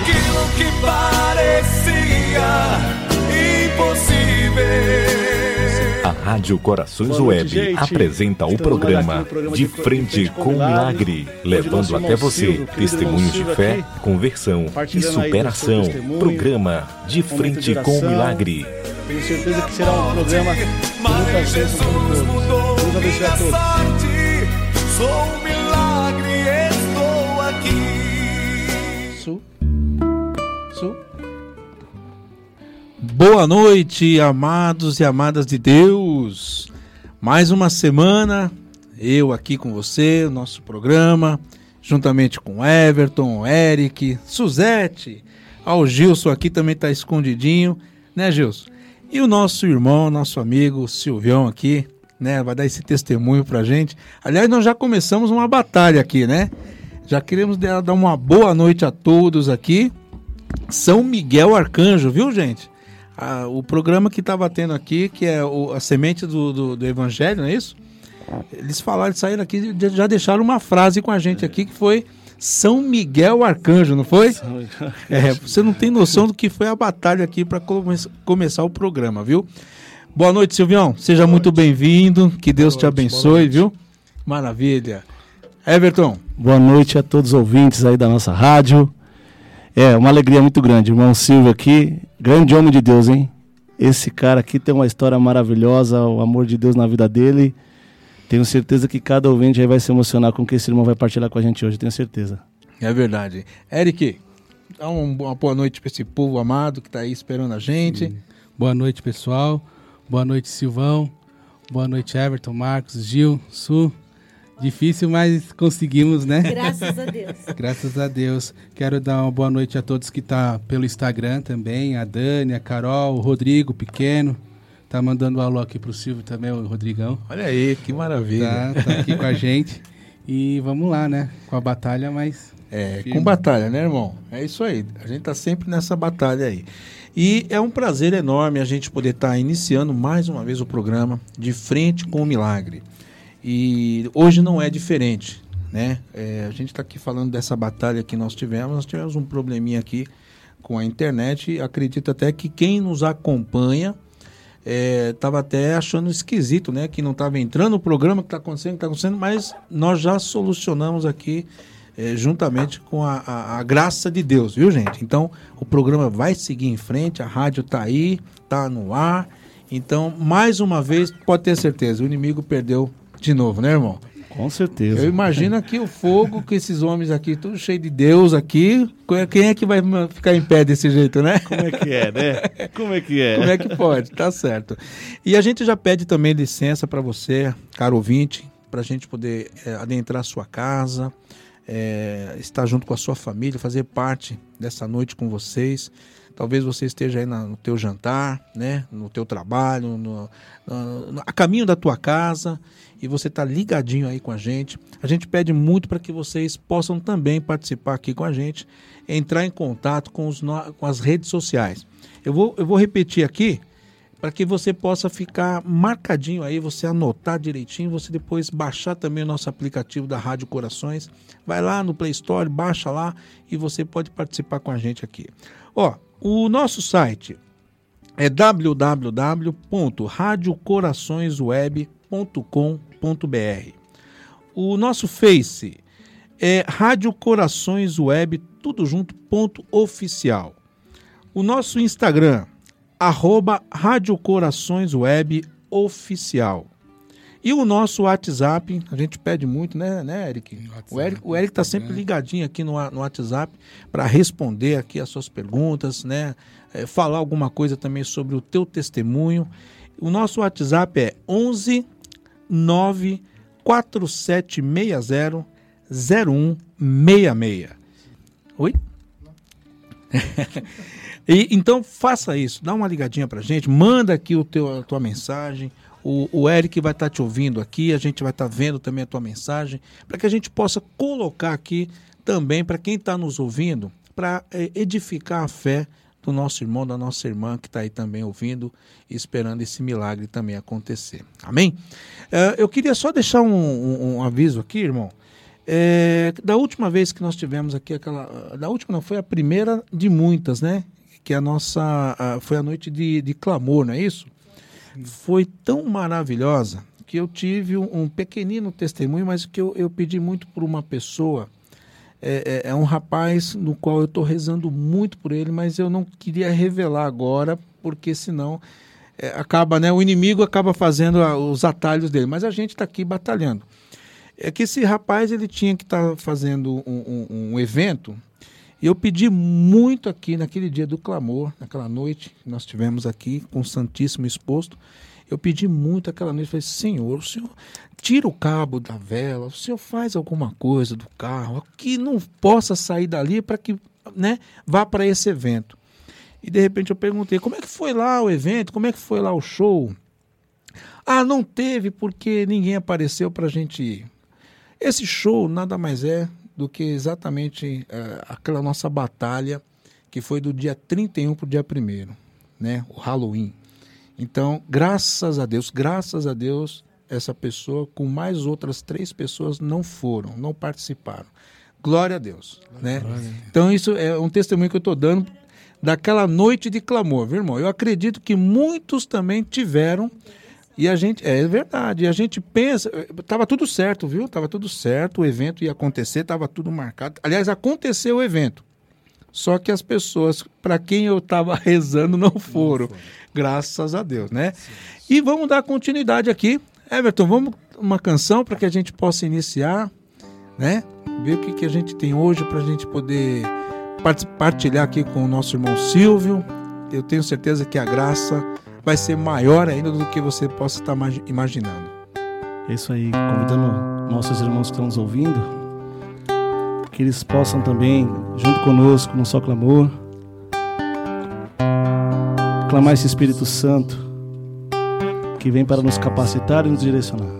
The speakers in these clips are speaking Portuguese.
aquilo que parecia impossível. A Rádio Corações noite, Web gente. apresenta o programa, programa, De Frente, com Milagre, levando até você testemunhos de fé, aqui, conversão e superação. Programa De Frente com Milagre. Tenho certeza que será um programa de muita Jesus mudou minha sorte. Sou Boa noite, amados e amadas de Deus. Mais uma semana, eu aqui com você, nosso programa, juntamente com Everton, Eric, Suzete, ao Gilson aqui também está escondidinho, né, Gilson? E o nosso irmão, nosso amigo Silvião aqui, né, vai dar esse testemunho pra gente. Aliás, nós já começamos uma batalha aqui, né? Já queremos dar uma boa noite a todos aqui. São Miguel Arcanjo, viu, gente? A, o programa que estava tendo aqui, que é o, a semente do, do, do, Evangelho, não é isso? Eles falaram, saíram aqui, já deixaram uma frase com a gente aqui que foi São Miguel Arcanjo, não foi? É, você não tem noção do que foi a batalha aqui para come começar o programa, viu? Boa noite, Silvião. Seja boa muito bem-vindo. Que Deus te abençoe, viu? Maravilha. Everton. Boa noite a todos os ouvintes aí da nossa rádio. É, uma alegria muito grande. Irmão Silvio aqui, grande homem de Deus, hein? Esse cara aqui tem uma história maravilhosa, o amor de Deus na vida dele. Tenho certeza que cada ouvinte aí vai se emocionar com o que esse irmão vai partilhar com a gente hoje, tenho certeza. É verdade. Eric, dá uma boa noite para esse povo amado que está aí esperando a gente. Sim. Boa noite, pessoal. Boa noite, Silvão. Boa noite, Everton, Marcos, Gil, Su. Difícil, mas conseguimos, né? Graças a Deus. Graças a Deus. Quero dar uma boa noite a todos que estão tá pelo Instagram também, a Dani, a Carol, o Rodrigo, pequeno. Tá mandando um alô aqui pro Silvio também, o Rodrigão. Olha aí, que maravilha. Tá, tá aqui com a gente. E vamos lá, né? Com a batalha, mas. É, firme. com batalha, né, irmão? É isso aí. A gente tá sempre nessa batalha aí. E é um prazer enorme a gente poder estar tá iniciando mais uma vez o programa De Frente com o Milagre. E hoje não é diferente, né? É, a gente está aqui falando dessa batalha que nós tivemos. Nós tivemos um probleminha aqui com a internet. Acredito até que quem nos acompanha estava é, até achando esquisito, né? Que não estava entrando o programa, que está acontecendo, que está acontecendo, mas nós já solucionamos aqui é, juntamente com a, a, a, graça de Deus, viu, gente? Então, o programa vai seguir em frente, a rádio está aí, está no ar. Então, mais uma vez, pode ter certeza, o inimigo perdeu de novo, né, irmão? Com certeza. Eu imagino aqui o fogo com esses homens aqui, tudo cheio de Deus aqui. Quem é que vai ficar em pé desse jeito, né? Como é que é, né? Como é que é? Como é que pode? Tá certo. E a gente já pede também licença para você, caro ouvinte, para a gente poder é, adentrar a sua casa, é, estar junto com a sua família, fazer parte dessa noite com vocês. Talvez você esteja aí no teu jantar, né? no teu trabalho, no, no a caminho da tua casa e você está ligadinho aí com a gente. A gente pede muito para que vocês possam também participar aqui com a gente, entrar em contato com, os, com as redes sociais. Eu vou, eu vou repetir aqui para que você possa ficar marcadinho aí, você anotar direitinho, você depois baixar também o nosso aplicativo da Rádio Corações. Vai lá no Play Store, baixa lá e você pode participar com a gente aqui. Ó, o nosso site é www.radiocoraçõesweb.com.br. O nosso Face é Rádio Corações Web, tudo junto, ponto oficial. O nosso Instagram, arroba Rádio Corações Web Oficial. E o nosso WhatsApp, a gente pede muito, né, né Eric? WhatsApp, o Eric o Eric está sempre ligadinho aqui no, no WhatsApp para responder aqui as suas perguntas, né? É, falar alguma coisa também sobre o teu testemunho. O nosso WhatsApp é 11 94760 0166. Oi? e, então faça isso, dá uma ligadinha pra gente, manda aqui o teu, a tua mensagem. O, o Eric vai estar tá te ouvindo aqui, a gente vai estar tá vendo também a tua mensagem, para que a gente possa colocar aqui também para quem está nos ouvindo, para é, edificar a fé do nosso irmão, da nossa irmã que está aí também ouvindo e esperando esse milagre também acontecer. Amém? Uh, eu queria só deixar um, um, um aviso aqui, irmão. É, da última vez que nós tivemos aqui aquela, da última não foi a primeira de muitas, né? Que a nossa a, foi a noite de, de clamor, não é isso? Foi tão maravilhosa que eu tive um, um pequenino testemunho, mas que eu, eu pedi muito por uma pessoa. É, é, é um rapaz no qual eu estou rezando muito por ele, mas eu não queria revelar agora, porque senão é, acaba, né? O inimigo acaba fazendo a, os atalhos dele, mas a gente está aqui batalhando é que esse rapaz ele tinha que estar tá fazendo um, um, um, evento e eu pedi muito aqui naquele dia do clamor, naquela noite que nós tivemos aqui com o Santíssimo exposto. Eu pedi muito aquela noite, falei, Senhor, o Senhor tira o cabo da vela, o Senhor faz alguma coisa do carro que não possa sair dali para que né, vá para esse evento. E de repente eu perguntei, como é que foi lá o evento, como é que foi lá o show? Ah, não teve porque ninguém apareceu para a gente ir. Esse show nada mais é do que exatamente uh, aquela nossa batalha que foi do dia 31 para o dia 1 né? O Halloween. Então, graças a Deus, graças a Deus, essa pessoa com mais outras três pessoas não foram, não participaram. Glória a Deus, né? Então isso é um testemunho que eu estou dando daquela noite de clamor, viu, irmão? Eu acredito que muitos também tiveram e a gente, é verdade, e a gente pensa, estava tudo certo, viu? Estava tudo certo, o evento ia acontecer, estava tudo marcado. Aliás, aconteceu o evento. Só que as pessoas para quem eu estava rezando não foram. não Graças a Deus, né? Sim. E vamos dar continuidade aqui. Everton, vamos uma canção para que a gente possa iniciar, né? Ver o que, que a gente tem hoje para a gente poder partilhar aqui com o nosso irmão Silvio. Eu tenho certeza que a graça vai ser maior ainda do que você possa estar imaginando. É isso aí, convidando nossos irmãos que estão nos ouvindo, que eles possam também, junto conosco, no só clamor, clamar esse Espírito Santo que vem para nos capacitar e nos direcionar.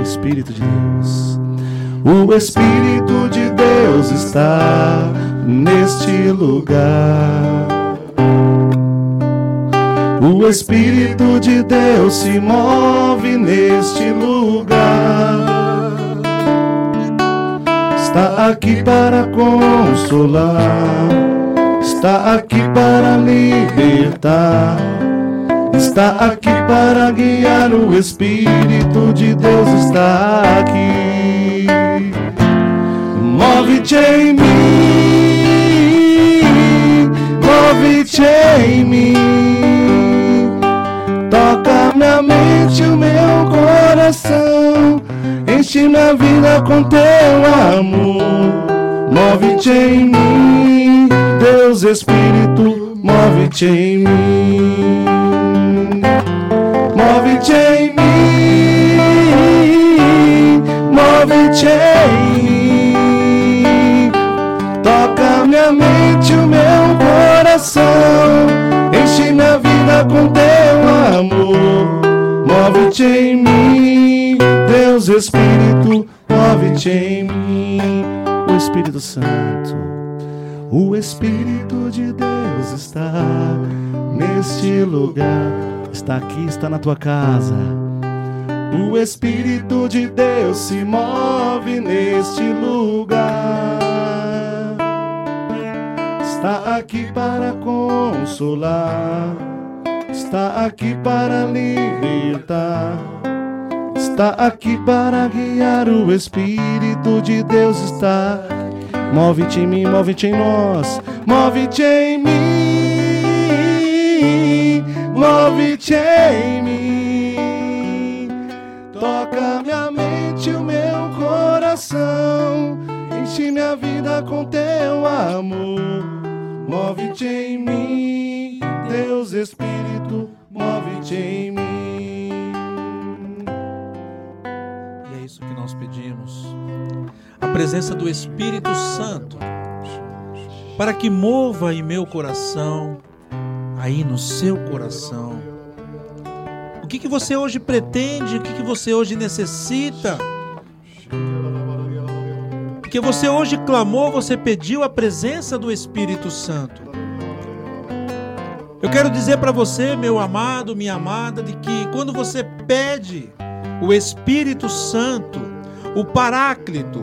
o Espírito de Deus. O Espírito de Deus está neste lugar. O Espírito de Deus se move neste lugar. Está aqui para consolar, está aqui para libertar está aqui para guiar. O Espírito de Deus está aqui. Move-te em mim, move-te em mim. Toca minha mente, o meu coração. Enche minha vida com teu amor. Move-te em mim, Deus Espírito, move-te em mim. Move-te em mim, move-te em mim. Toca minha mente, o meu coração. Enche minha vida com teu amor. Move-te em mim, Deus Espírito, move-te em mim. O Espírito Santo, o Espírito de Deus está neste lugar está aqui, está na tua casa. O Espírito de Deus se move neste lugar. Está aqui para consolar, está aqui para libertar. Está aqui para guiar, o Espírito de Deus está. Move-te em mim, move-te em nós, move-te em mim move-te em mim, toca minha mente, o meu coração, enche minha vida com teu amor. Move-te em mim, Deus Espírito, move-te em mim. E é isso que nós pedimos. A presença do Espírito Santo para que mova em meu coração, aí no seu coração. O que, que você hoje pretende? O que, que você hoje necessita? Porque você hoje clamou, você pediu a presença do Espírito Santo. Eu quero dizer para você, meu amado, minha amada, de que quando você pede o Espírito Santo, o Paráclito,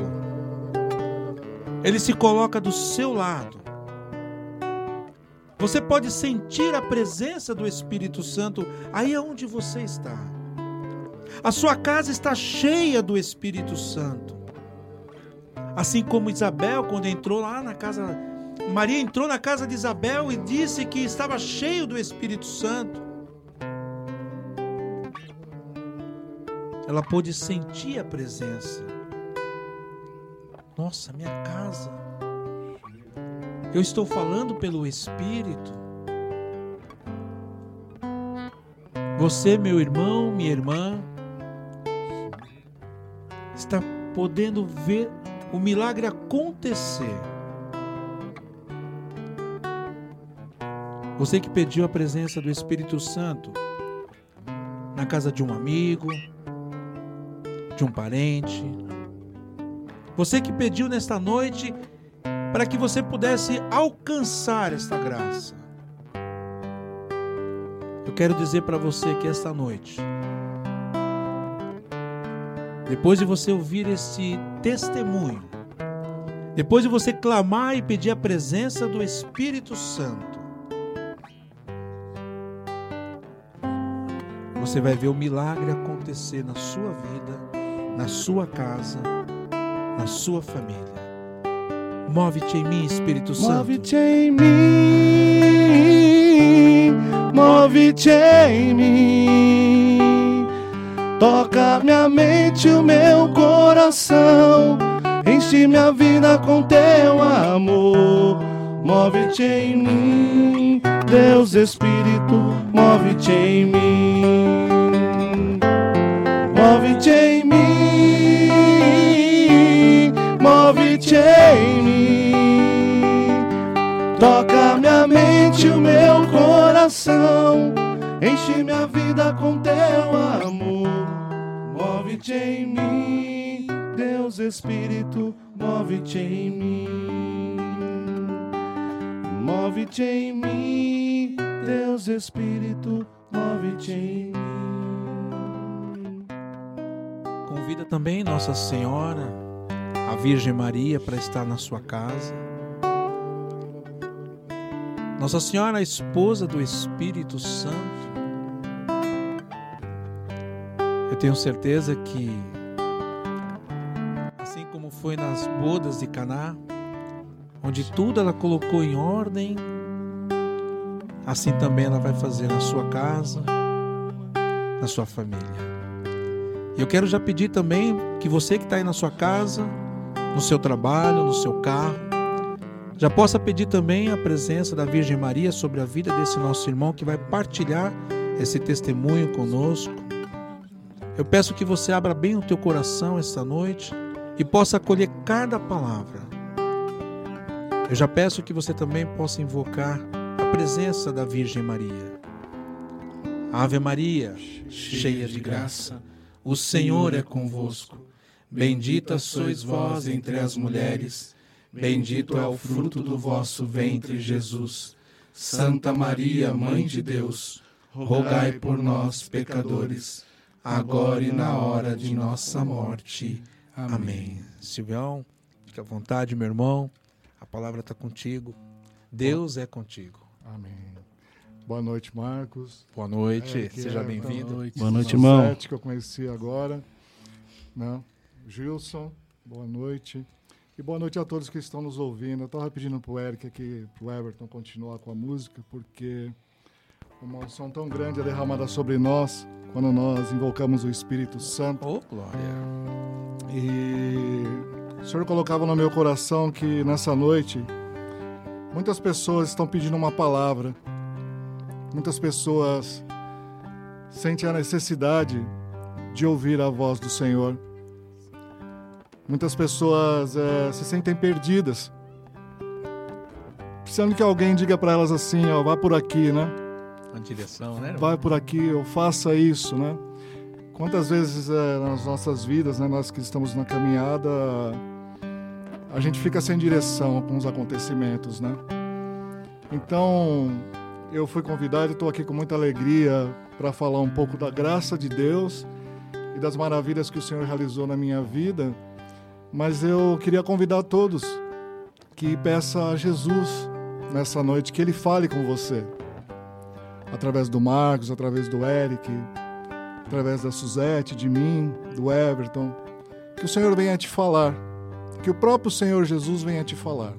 ele se coloca do seu lado. Você pode sentir a presença do Espírito Santo aí onde você está. A sua casa está cheia do Espírito Santo. Assim como Isabel, quando entrou lá na casa. Maria entrou na casa de Isabel e disse que estava cheio do Espírito Santo. Ela pôde sentir a presença. Nossa, minha casa eu estou falando pelo Espírito. Você, meu irmão, minha irmã, está podendo ver o milagre acontecer. Você que pediu a presença do Espírito Santo na casa de um amigo, de um parente. Você que pediu nesta noite para que você pudesse alcançar esta graça. Eu quero dizer para você que esta noite, depois de você ouvir esse testemunho, depois de você clamar e pedir a presença do Espírito Santo, você vai ver o milagre acontecer na sua vida, na sua casa, na sua família. Move-te em mim, Espírito Santo. Move-te em mim, move-te em mim. Toca minha mente, o meu coração. Enche minha vida com teu amor. Move-te em mim, Deus Espírito, move-te em mim. Em mim. Toca minha mente, o meu coração. Enche minha vida com teu amor. Move-te em mim, Deus Espírito, move-te em mim. Move-te em mim, Deus Espírito, move-te em mim. Convida também Nossa Senhora, a Virgem Maria, para estar na sua casa. Nossa Senhora, a esposa do Espírito Santo. Eu tenho certeza que, assim como foi nas bodas de Caná, onde tudo ela colocou em ordem, assim também ela vai fazer na sua casa, na sua família. Eu quero já pedir também que você que está aí na sua casa, no seu trabalho, no seu carro, já possa pedir também a presença da Virgem Maria sobre a vida desse nosso irmão que vai partilhar esse testemunho conosco. Eu peço que você abra bem o teu coração esta noite e possa acolher cada palavra. Eu já peço que você também possa invocar a presença da Virgem Maria. Ave Maria, cheia de graça, o Senhor é convosco. Bendita sois vós entre as mulheres, bendito é o fruto do vosso ventre, Jesus. Santa Maria, Mãe de Deus, rogai por nós, pecadores, agora e na hora de nossa morte. Amém. Silvião, fique à vontade, meu irmão. A palavra está contigo. Deus é contigo. Amém. Boa noite, Marcos. Boa noite, É, seja é- bem-vindo. Boa noite, Boa noite, irmão. Sete, que eu conheci agora. Né? Gilson, boa noite. E boa noite a todos que estão nos ouvindo. Eu estava pedindo para o Eric aqui, para o Everton continuar com a música, porque uma unção tão grande é derramada sobre nós quando nós invocamos o Espírito Santo. Oh, glória. E Senhor colocava no meu coração que nessa noite muitas pessoas estão pedindo uma palavra. Muitas pessoas sentem a necessidade de ouvir a voz do Senhor. Muitas pessoas é, se sentem perdidas, precisando que alguém diga para elas assim, ó, vá por aqui, né? Uma direção, né? Vai por aqui, ou faça isso, né? Quantas vezes é, nas nossas vidas, né, nós que estamos na caminhada, a gente fica sem direção com os acontecimentos, né? Então, eu fui convidado e estou aqui com muita alegria para falar um pouco da graça de Deus e das maravilhas que o Senhor realizou na minha vida. Mas eu queria convidar todos que peça a Jesus nessa noite que ele fale com você. Através do Marcos, através do Eric, através da Suzette, de mim, do Everton. Que o Senhor venha te falar. Que o próprio Senhor Jesus venha te falar.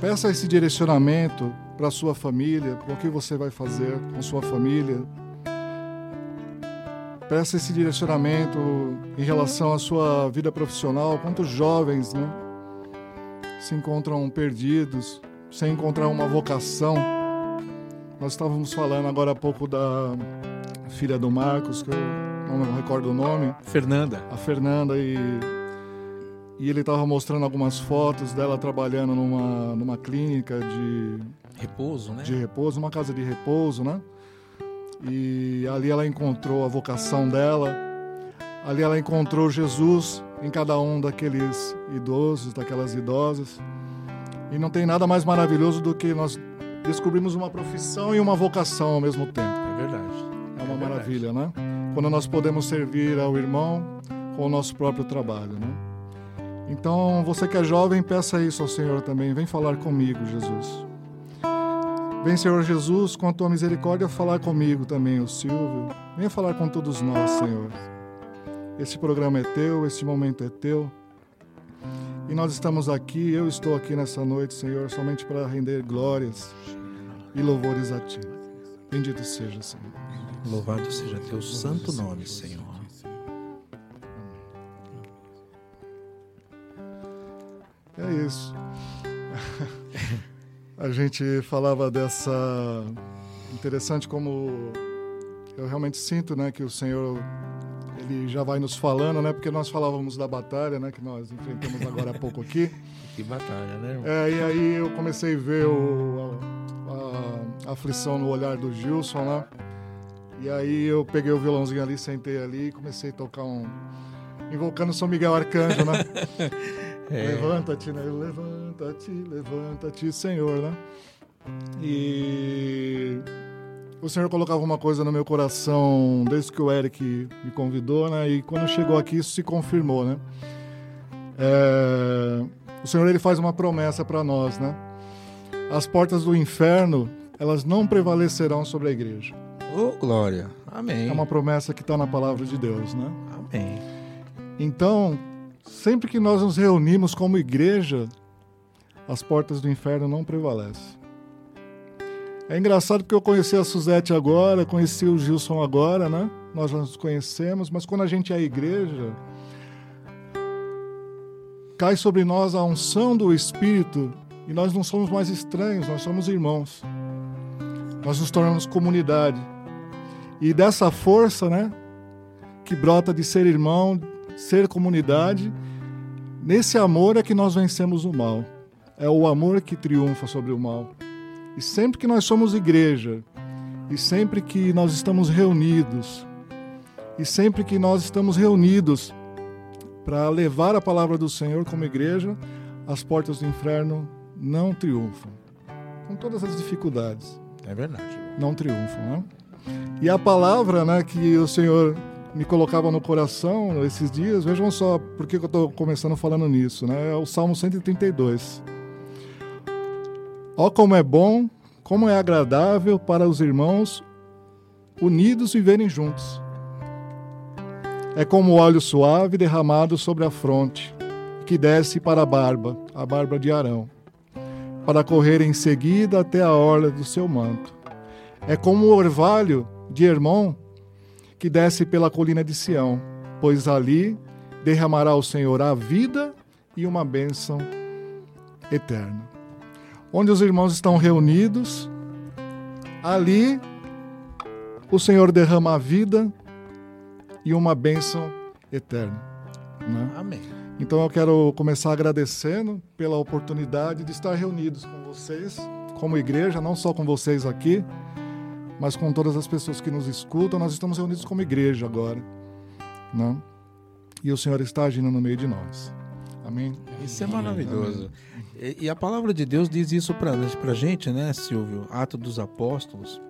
Peça esse direcionamento para sua família, para o que você vai fazer com sua família. Peça esse direcionamento em relação à sua vida profissional. Quantos jovens né, se encontram perdidos, sem encontrar uma vocação? Nós estávamos falando agora há pouco da filha do Marcos, que eu não me recordo o nome. Fernanda. A Fernanda e e ele estava mostrando algumas fotos dela trabalhando numa, numa clínica de repouso, né? De repouso, uma casa de repouso, né? E ali ela encontrou a vocação dela. Ali ela encontrou Jesus em cada um daqueles idosos, daquelas idosas. E não tem nada mais maravilhoso do que nós descobrimos uma profissão e uma vocação ao mesmo tempo. É verdade. É uma é maravilha, né? Quando nós podemos servir ao irmão com o nosso próprio trabalho, né? Então, você que é jovem, peça isso ao Senhor também. Vem falar comigo, Jesus. Vem, Senhor Jesus, com a tua misericórdia, falar comigo também, o Silvio. Venha falar com todos nós, Senhor. Este programa é teu, este momento é teu. E nós estamos aqui, eu estou aqui nessa noite, Senhor, somente para render glórias e louvores a ti. Bendito seja, Senhor. Louvado seja teu santo nome, Senhor. É isso. A gente falava dessa interessante como eu realmente sinto, né, que o Senhor ele já vai nos falando, né, porque nós falávamos da batalha, né, que nós enfrentamos agora há pouco aqui. Que batalha, né? Irmão? É, e aí eu comecei a ver o, a, a, aflição no olhar do Gilson lá. E aí eu peguei o violãozinho ali, sentei ali e comecei a tocar um invocando São Miguel Arcanjo, né? É. Levanta-te, né? Levanta-te, levanta-te, Senhor, né? E o Senhor colocava uma coisa no meu coração desde que o Eric me convidou, né? E quando chegou aqui isso se confirmou, né? É... O Senhor ele faz uma promessa para nós, né? As portas do inferno elas não prevalecerão sobre a igreja. Oh, glória. Amém. É uma promessa que está na palavra de Deus, né? Amém. Então, Sempre que nós nos reunimos como igreja, as portas do inferno não prevalecem. É engraçado porque eu conheci a Suzete agora, conheci o Gilson agora, né? Nós já nos conhecemos, mas quando a gente é a igreja, cai sobre nós a unção do Espírito e nós não somos mais estranhos, nós somos irmãos. Nós nos tornamos comunidade. E dessa força, né, que brota de ser irmão, ser comunidade. Nesse amor é que nós vencemos o mal. É o amor que triunfa sobre o mal. E sempre que nós somos igreja, e sempre que nós estamos reunidos, e sempre que nós estamos reunidos para levar a palavra do Senhor como igreja, as portas do inferno não triunfam. Com todas as dificuldades. É verdade. Não triunfam, né? E a palavra né, que o Senhor me colocava no coração esses dias, vejam só por que eu estou começando falando nisso, né? É o Salmo 132. Ó como é bom, como é agradável para os irmãos unidos viverem juntos. É como óleo suave derramado sobre a fronte, que desce para a barba, a barba de Arão, para correr em seguida até a orla do seu manto. É como o orvalho de Hermon que desce pela colina de Sião, pois ali derramará o Senhor a vida e uma bênção eterna. Onde os irmãos estão reunidos, ali o Senhor derrama a vida e uma bênção eterna. Né? Amém. Então eu quero começar agradecendo pela oportunidade de estar reunidos com vocês, como igreja, não só com vocês aqui, mas com todas as pessoas que nos escutam. Nós estamos reunidos como igreja agora. Né? E o Senhor está agindo no meio de nós. Amém? Isso é maravilhoso. E, e, a palavra de Deus diz isso para a gente, né, Silvio? Ato dos Apóstolos.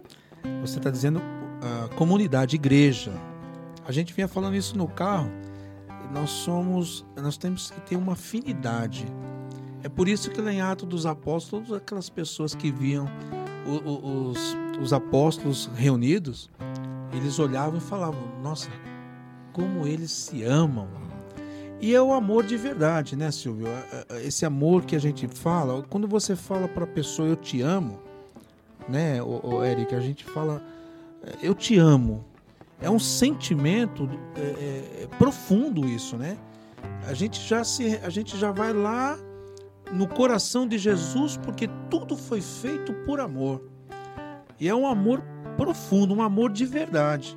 Você está dizendo a comunidade, igreja. A gente vinha falando isso no carro nós somos, nós temos que ter uma afinidade. É por isso que lá em Atos dos Apóstolos, aquelas pessoas que viam os, os apóstolos reunidos, eles olhavam e falavam: Nossa, como eles se amam. E é o amor de verdade, né, Silvio? É, é, esse amor que a gente fala, quando você fala para a pessoa eu te amo, né, o, Eric, a gente fala eu te amo é um sentimento é, é, é, profundo isso, né? A gente já se, a gente já vai lá no coração de Jesus porque tudo foi feito por amor. E é um amor profundo, um amor de verdade.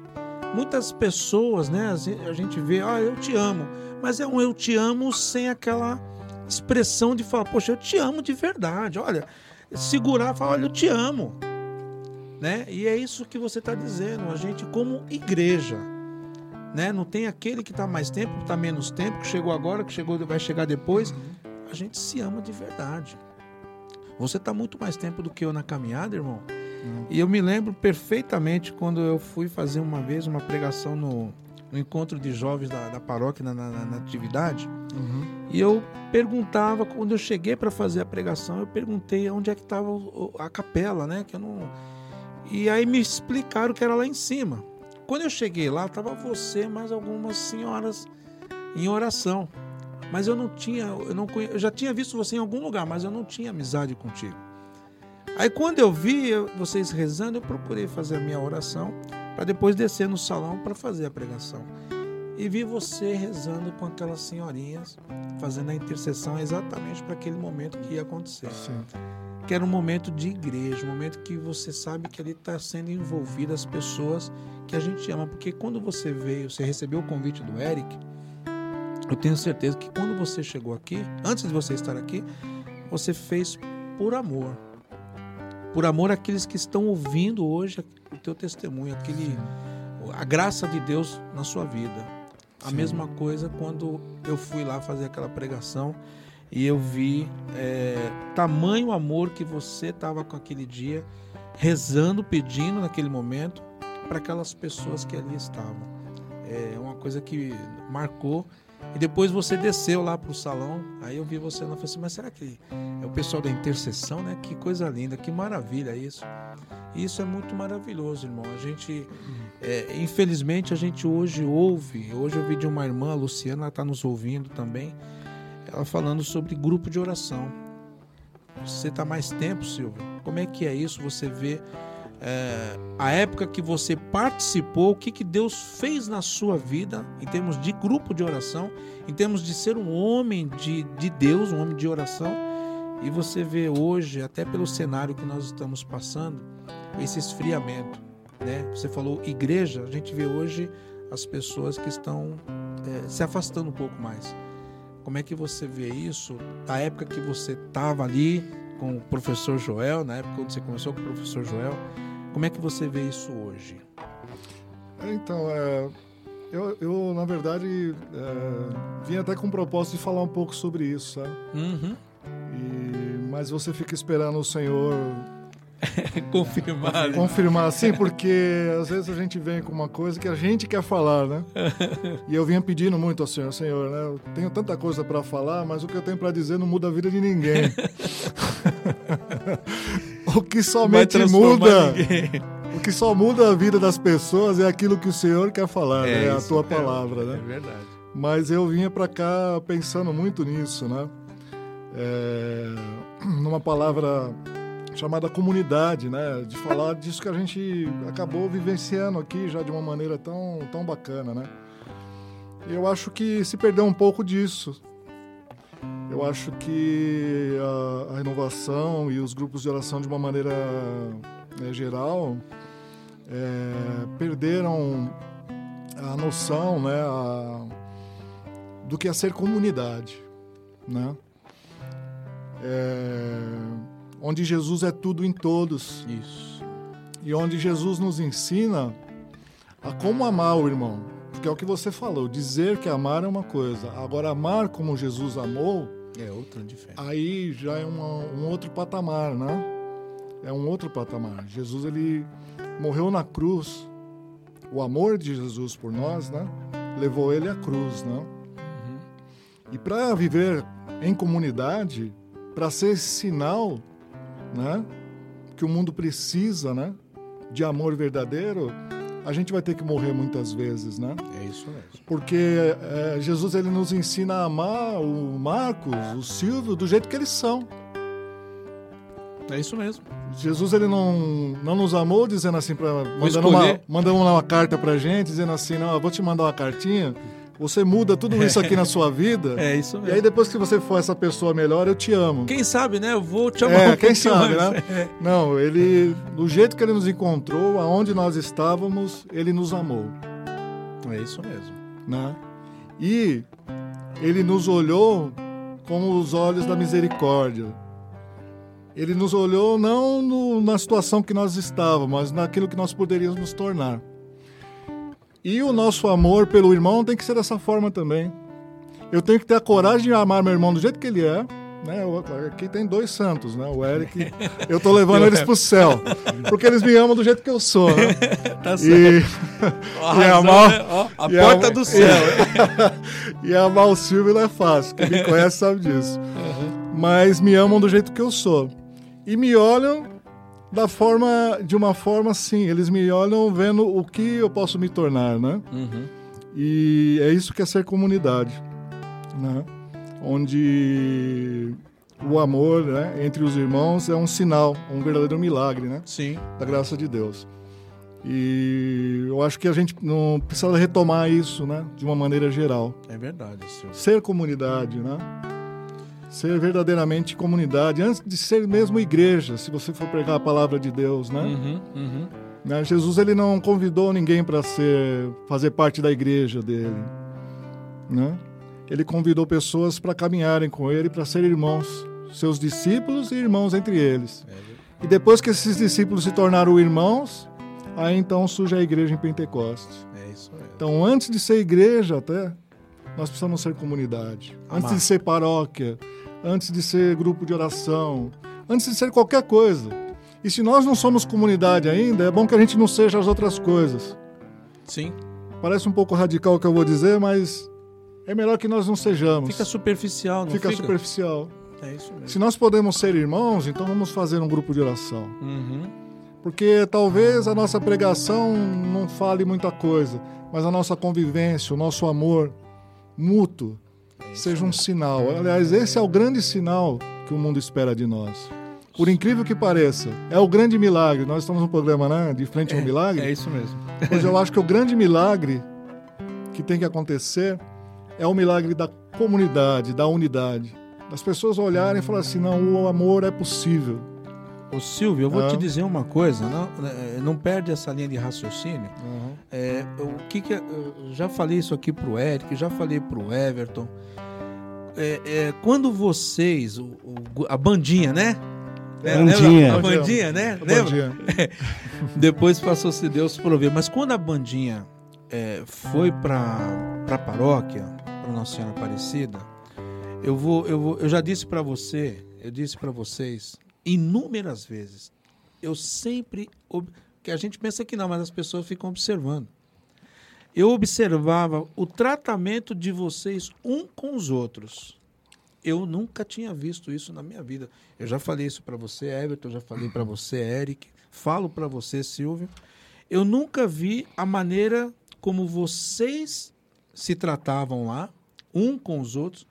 Muitas pessoas, né, a gente vê, ah, eu te amo, mas é um eu te amo sem aquela expressão de falar, poxa, eu te amo de verdade. Olha, segurar, falar, olha, eu te amo né? E é isso que você está dizendo, a gente como igreja, né? Não tem aquele que está mais tempo, está menos tempo, que chegou agora, que chegou, vai chegar depois. A gente se ama de verdade. Você está muito mais tempo do que eu na caminhada, irmão. Uhum. E eu me lembro perfeitamente quando eu fui fazer uma vez uma pregação no, no encontro de jovens da, da paróquia na, na, na atividade. Uhum. E eu perguntava, quando eu cheguei para fazer a pregação, eu perguntei onde é que estava a capela, né? Que eu não e aí me explicaram que era lá em cima. Quando eu cheguei lá, estava você mais algumas senhoras em oração. Mas eu não tinha, eu não conhe... eu já tinha visto você em algum lugar, mas eu não tinha amizade contigo. Aí quando eu vi vocês rezando, eu procurei fazer a minha oração para depois descer no salão para fazer a pregação. E vi você rezando com aquelas senhorinhas, fazendo a intercessão exatamente para aquele momento que ia acontecer. Sim que era um momento de igreja, um momento que você sabe que ali está sendo envolvida as pessoas que a gente ama. Porque quando você veio, você recebeu o convite do Eric, eu tenho certeza que quando você chegou aqui, antes de você estar aqui, você fez por amor. Por amor àqueles que estão ouvindo hoje o teu testemunho, aquele, a graça de Deus na sua vida. A Sim. mesma coisa quando eu fui lá fazer aquela pregação e eu vi é, tamanho amor que você estava com aquele dia, rezando, pedindo naquele momento para aquelas pessoas que ali estavam. É uma coisa que marcou. E depois você desceu lá para o salão, aí eu vi você lá e falei assim, mas será que é o pessoal da intercessão, né? Que coisa linda, que maravilha isso. Isso é muito maravilhoso, irmão. A gente, é, infelizmente, a gente hoje ouve, hoje eu vi de uma irmã, a Luciana, ela está nos ouvindo também, ela falando sobre grupo de oração. Você está mais tempo, Silvio? Como é que é isso? Você vê é, a época que você participou, o que, que Deus fez na sua vida em termos de grupo de oração, em termos de ser um homem de, de Deus, um homem de oração. E você vê hoje, até pelo cenário que nós estamos passando, esse esfriamento. Né? Você falou igreja, a gente vê hoje as pessoas que estão é, se afastando um pouco mais. Como é que você vê isso? Da época que você estava ali com o professor Joel, na época quando você começou com o professor Joel, como é que você vê isso hoje? Então, é, eu, eu, na verdade, é, vim até com o propósito de falar um pouco sobre isso, sabe? Uhum. E, mas você fica esperando o Senhor Confirmar. Né? Confirmar, sim, porque às vezes a gente vem com uma coisa que a gente quer falar, né? E eu vinha pedindo muito ao Senhor, Senhor, né? Eu tenho tanta coisa para falar, mas o que eu tenho para dizer não muda a vida de ninguém. o que somente muda. Ninguém. O que só muda a vida das pessoas é aquilo que o Senhor quer falar, é, né? a tua é, palavra, né? É verdade. Mas eu vinha para cá pensando muito nisso, né? É, numa palavra chamada comunidade, né? De falar disso que a gente acabou vivenciando aqui já de uma maneira tão, tão bacana, né? Eu acho que se perdeu um pouco disso. Eu acho que a, a renovação e os grupos de oração, de uma maneira né, geral, é, perderam a noção né, a, do que é ser comunidade. Né? É, onde Jesus é tudo em todos. Isso. E onde Jesus nos ensina a como amar o irmão. Porque é o que você falou, dizer que amar é uma coisa. Agora, amar como Jesus amou, É outra diferença. aí já é uma- um outro patamar, né? É um outro patamar. Jesus, ele morreu na cruz. O amor de Jesus por nós, né? Levou ele à cruz, né? E para viver em comunidade, para ser esse sinal, né? Que o mundo precisa, né? De amor verdadeiro, a gente vai ter que morrer muitas vezes, né? É isso mesmo. Porque é, Jesus ele nos ensina a amar o Marcos, o Silvio, do jeito que eles são. É isso mesmo. Jesus ele não, não nos amou dizendo assim para mandando uma, mandando uma carta pra gente dizendo assim, não, eu vou te mandar uma cartinha, você muda tudo isso aqui na sua vida. É isso E mesmo. aí depois que você for essa pessoa melhor, eu te amo. Quem sabe, né? Eu vou te amar É, um quem sabe, né? Não, ele, do jeito que ele nos encontrou, aonde nós estávamos, ele nos amou. É isso mesmo. né? E ele nos olhou com os olhos da misericórdia. Ele nos olhou não no- na situação que nós estávamos, mas naquilo que nós poderíamos nos tornar. E o nosso amor pelo irmão tem que ser dessa forma também. Eu tenho que ter a coragem de amar meu irmão do jeito que ele é. Né? Aqui tem dois santos, né? O Eric. Eu tô levando eles pro céu. Porque eles me amam do jeito que eu sou, né? Tá E, Ó, E a razão, mal- né? Ó, a e porta do céu. e amar o Silvio não é fácil. Quem me conhece sabe disso. Mas me amam do jeito que eu sou. E me olham da forma, de uma forma assim. Eles me olham vendo o que eu posso me tornar, né? Uhum. E é isso que é ser comunidade, né? Onde o amor né, entre os irmãos é um sinal, um verdadeiro milagre, né? Sim. da graça de Deus. E eu acho que a gente não precisa retomar isso, né, de uma maneira geral. É verdade, senhor. Ser comunidade, né? Ser verdadeiramente comunidade, antes de ser mesmo igreja, se você for pregar a palavra de Deus, né? Uhum, uhum. Né, Jesus ele não convidou ninguém para ser fazer parte da igreja dele, né? Ele convidou pessoas para caminharem com ele, para serem irmãos, seus discípulos e irmãos entre eles. E depois que esses discípulos se tornaram irmãos, aí então surge a igreja em Pentecostes. É isso mesmo. Então, antes de ser igreja até, nós precisamos ser comunidade. Antes Amar. de ser paróquia, antes de ser grupo de oração, antes de ser qualquer coisa. E se nós não somos comunidade ainda, é bom que a gente não seja as outras coisas. Sim. Parece um pouco radical o que eu vou dizer, mas é melhor que nós não sejamos. Fica superficial, não Fica fica? superficial. É isso mesmo. Se nós podemos ser irmãos, então vamos fazer um grupo de oração. Uhum. Porque talvez a nossa pregação não fale muita coisa, mas a nossa convivência, o nosso amor mútuo seja um sinal. Aliás, esse é o grande sinal que o mundo espera de nós. Por incrível que pareça, é o grande milagre. Nós estamos no programa, né? De frente ao É milagre. isso mesmo. Pois eu acho que o grande milagre que tem que acontecer é o milagre da comunidade, da unidade. Das pessoas olharem e falar assim: não, o amor é possível. Ô Silvio, eu vou Ah. te dizer uma coisa, não, eh, não perde essa linha de raciocínio. É, o que que eu já falei isso aqui pro Eric, já falei pro Everton. É, é, quando vocês, o- o- a bandinha, né? É, Bandinha. lembra? A bandinha, né? Lembra? dia. Depois passou-se Deus prover. Mas quando a bandinha é, foi para a paróquia, para Nossa Senhora Aparecida, eu vou, eu vou, eu já disse para você, eu disse para vocês inúmeras vezes. Eu sempre que a gente pensa que não, mas as pessoas ficam observando. Eu observava o tratamento de vocês um com os outros. Eu nunca tinha visto isso na minha vida. Eu já falei isso para você, Everton, já falei para você, Eric, falo para você, Silvio. Eu nunca vi a maneira como vocês se tratavam lá, um com os outros.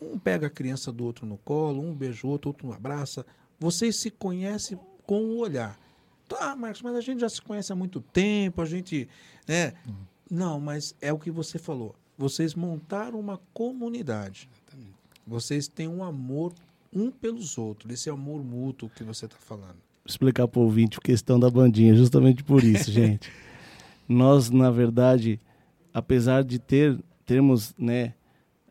Um pega a criança do outro no colo, um beija o outro, outro abraça. Vocês se conhecem com o olhar. Tá, Marcos, mas a gente já se conhece há muito tempo, a gente, né? Não, mas é o que você falou. vocês montaram uma comunidade. Vocês têm um amor um pelos outros, esse amor mútuo que você está falando. Vou explicar para o ouvinte a questão da bandinha, justamente por isso, gente. Nós, na verdade, apesar de ter termos, né,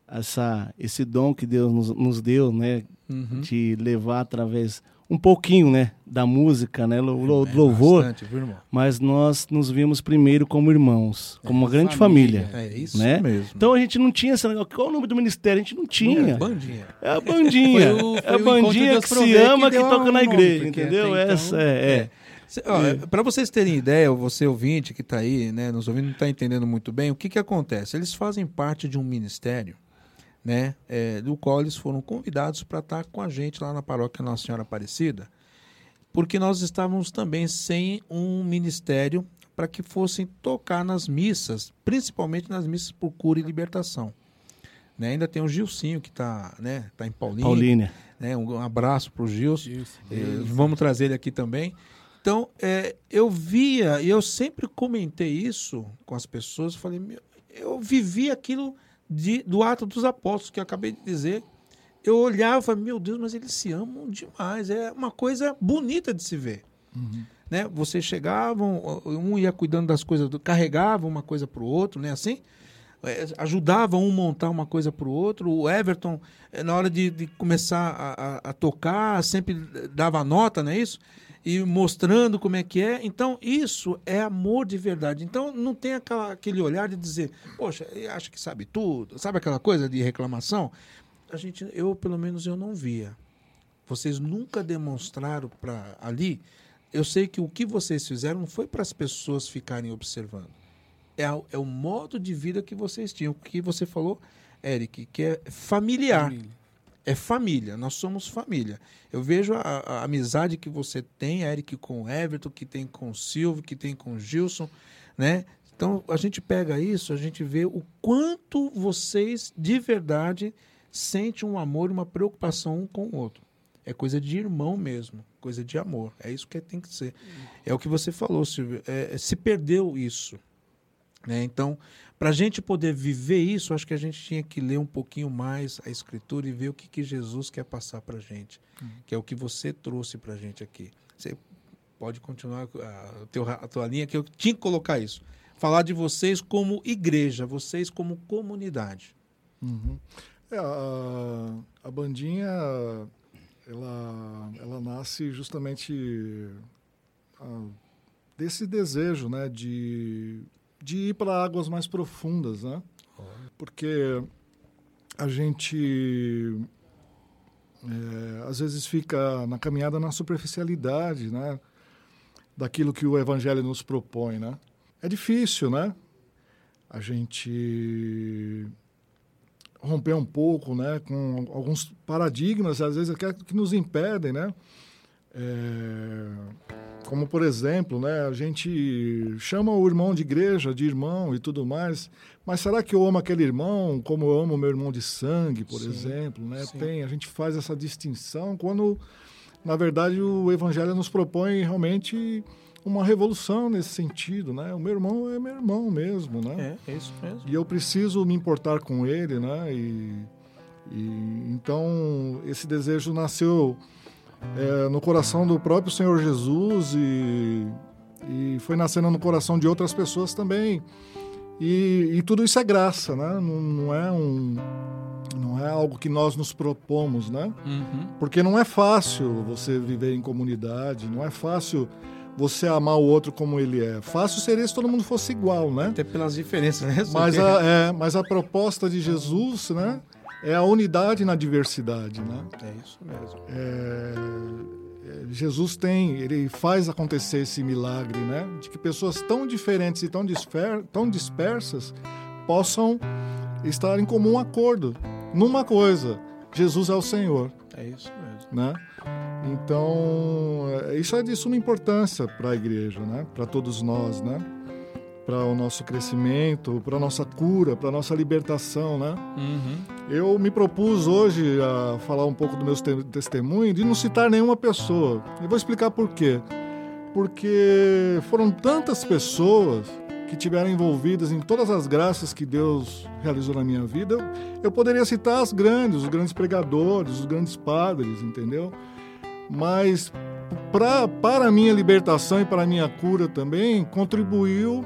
essa, esse dom que Deus nos, nos deu, né, uhum. de levar através um pouquinho, né, da música, né, do é, louvor, bastante, mas nós nos vimos primeiro como irmãos, como é, uma grande família. família é isso né? mesmo. Então a gente não tinha esse negócio, qual é o nome do ministério? A gente não tinha. É, bandinha. É a bandinha. foi o, foi é a bandinha que se ama que, que toca na igreja, entendeu? Então, Essa é. é. Para vocês terem ideia, você ouvinte que está aí, né, nos ouvindo, não está entendendo muito bem, o que, que acontece? Eles fazem parte de um ministério né, é, do qual eles foram convidados para estar com a gente lá na paróquia Nossa Senhora Aparecida, porque nós estávamos também sem um ministério para que fossem tocar nas missas, principalmente nas missas por cura e libertação. Né, ainda tem o Gilcinho que está né, tá em Paulínia. Paulínia. Né, um abraço para o Gilson. É, vamos trazer ele aqui também. Então, é, eu via, e eu sempre comentei isso com as pessoas, falei, meu, eu vivi aquilo de, do ato dos apóstolos, que eu acabei de dizer. Eu olhava e meu Deus, mas eles se amam demais. É uma coisa bonita de se ver. Uhum. Né? Vocês chegavam, um ia cuidando das coisas, carregava uma coisa para o outro, né? assim é, ajudava um montar uma coisa para o outro. O Everton, é, na hora de, de começar a, a, a, tocar, sempre dava nota, não é isso? E mostrando como é que é. Então, isso é amor de verdade. Então, não tem aquela, aquele olhar de dizer, poxa, acha que sabe tudo, sabe aquela coisa de reclamação? A gente, eu, pelo menos, eu não via. Vocês nunca demonstraram para ali. Eu sei que o que vocês fizeram não foi para as pessoas ficarem observando. É, é o modo de vida que vocês tinham. O que você falou, Eric, que é familiar. Família é família, nós somos família. Eu vejo a, a, amizade que você tem, Eric, com o Everton, que tem com o Silvio, que tem com o Gilson, né? Então a gente pega isso, a gente vê o quanto vocês de verdade sentem um amor, uma preocupação um com o outro. É coisa de irmão mesmo, coisa de amor. É isso que tem que ser. É o que você falou, Silvio. É, se perdeu isso. Né? Então, para a gente poder viver isso, acho que a gente tinha que ler um pouquinho mais a Escritura e ver o que, que Jesus quer passar para a gente, uhum. que é o que você trouxe para a gente aqui. Você pode continuar a, teu, a tua linha, que eu tinha que colocar isso. Falar de vocês como igreja, vocês como comunidade. Uhum. É, a, a bandinha, ela, ela nasce justamente a, desse desejo né, de de ir para águas mais profundas, né? Porque a gente é, às vezes fica na caminhada na superficialidade, né? Daquilo que o Evangelho nos propõe, né? É difícil, né? A gente romper um pouco, né? Com alguns paradigmas, às vezes, que nos impedem, né? É, como, por exemplo, né, a gente chama o irmão de igreja de irmão e tudo mais, mas será que eu amo aquele irmão como eu amo meu irmão de sangue, por sim, exemplo? Né? Tem, a gente faz essa distinção quando, na verdade, o Evangelho nos propõe realmente uma revolução nesse sentido, né? O meu irmão é meu irmão mesmo, né? É, é isso mesmo. E eu preciso me importar com ele, né? E, e então esse desejo nasceu é, no coração do próprio Senhor Jesus e, e foi nascendo no coração de outras pessoas também. E, e tudo isso é graça, né? Não, não, é um não é algo que nós nos propomos, né? Uhum. Porque não é fácil você viver em comunidade, não é fácil você amar o outro como ele é. Fácil seria se todo mundo fosse igual, né? Até pelas diferenças, né? Mas a, é, mas a proposta de Jesus, né? É a unidade na diversidade, né? É isso mesmo. É, é, Jesus tem, ele faz acontecer esse milagre, né? De que pessoas tão diferentes e tão, disper, tão dispersas possam estar em comum acordo numa coisa: Jesus é o Senhor. É isso mesmo. Né? Então, é, isso é de suma importância para a igreja, né? Para todos nós, né? Para o nosso crescimento, para a nossa cura, para a nossa libertação, né? Uhum. Eu me propus hoje a falar um pouco do meu testemunho de não citar nenhuma pessoa. E vou explicar por quê. Porque foram tantas pessoas que tiveram envolvidas em todas as graças que Deus realizou na minha vida, eu, eu poderia citar as grandes, os grandes pregadores, os grandes padres, entendeu? Mas pra, para a minha libertação e para a minha cura também, contribuiu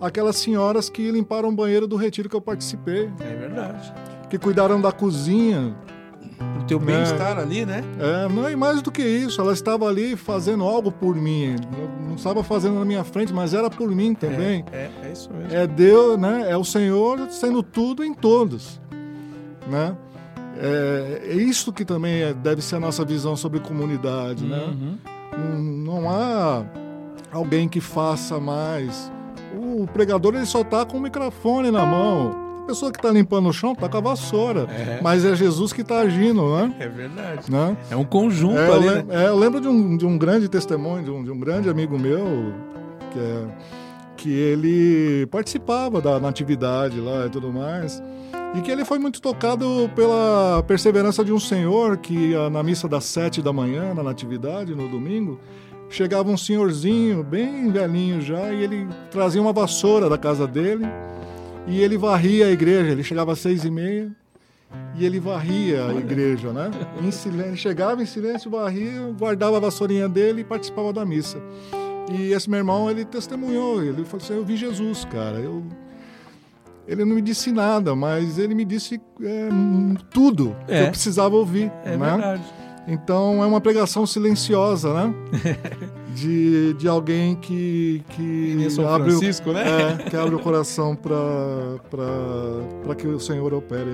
aquelas senhoras que limparam o banheiro do retiro que eu participei. É verdade. Que cuidaram da cozinha, o teu bem-estar é, ali, né? É, não, e mais do que isso, ela estava ali fazendo algo por mim. Não estava fazendo na minha frente, mas era por mim também. É, é, é isso mesmo. É Deus, né? É o Senhor sendo tudo em todos, né? É, é isso que também é, deve ser a nossa visão sobre comunidade, né? uhum. né? Não, não há alguém que faça mais. O pregador ele só está com o microfone na mão pessoa que está limpando o chão está com a vassoura. É. Mas é Jesus que está agindo, né? É verdade. Né? É um conjunto é, ali, eu, né? é, eu lembro de um, de um grande testemunho, de um, de um grande amigo meu, que, é, que ele participava da natividade lá e tudo mais. E que ele foi muito tocado pela perseverança de um senhor que na missa das sete da manhã, na natividade, no domingo, chegava um senhorzinho, bem velhinho já, e ele trazia uma vassoura da casa dele e ele varria a igreja. Ele chegava às seis e meia e ele varria a igreja, né? Em silêncio, chegava em silêncio, varria, guardava a vassourinha dele e participava da missa. E esse meu irmão, ele testemunhou, ele falou assim, eu vi Jesus, cara, eu... Ele não me disse nada, mas ele me disse é, tudo é. que eu precisava ouvir. É né? verdade. Então é uma pregação silenciosa, né? de, de alguém que, que São abre, Francisco, o, né? é, que abre o coração para que o Senhor opere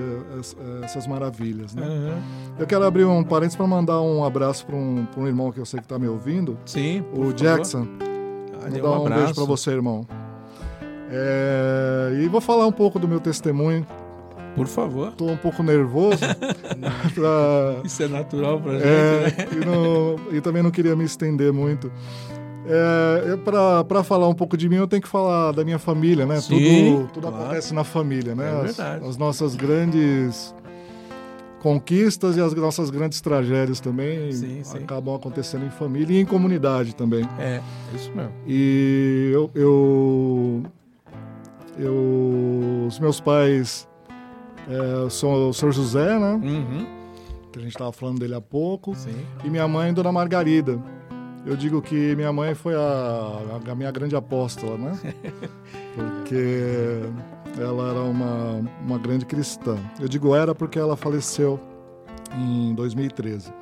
essas maravilhas. Né? Uhum. Eu quero abrir um parênteses para mandar um abraço para um, um irmão que eu sei que está me ouvindo. Sim. O Jackson. Vou dar um, um beijo para você, irmão. É, e vou falar um pouco do meu testemunho. Por favor. Estou um pouco nervoso. pra... Isso é natural para gente, é, né? E, não, e, também não queria me estender muito. É, para falar um pouco de mim, eu tenho que falar da minha família, né? Sim, tudo tudo claro. acontece na família, né? É verdade. As, as, nossas grandes conquistas e as nossas grandes tragédias também sim, sim. acabam acontecendo em família e em comunidade também. É, isso mesmo. E eu, eu, eu os meus pais é, sou o senhor José, né? Uhum. Que a gente estava falando dele há pouco. Sim. E minha mãe, Dona Margarida. Eu digo que minha mãe foi a, a minha grande apóstola, né? Porque ela era uma, uma grande cristã. Eu digo era porque ela faleceu em 2013.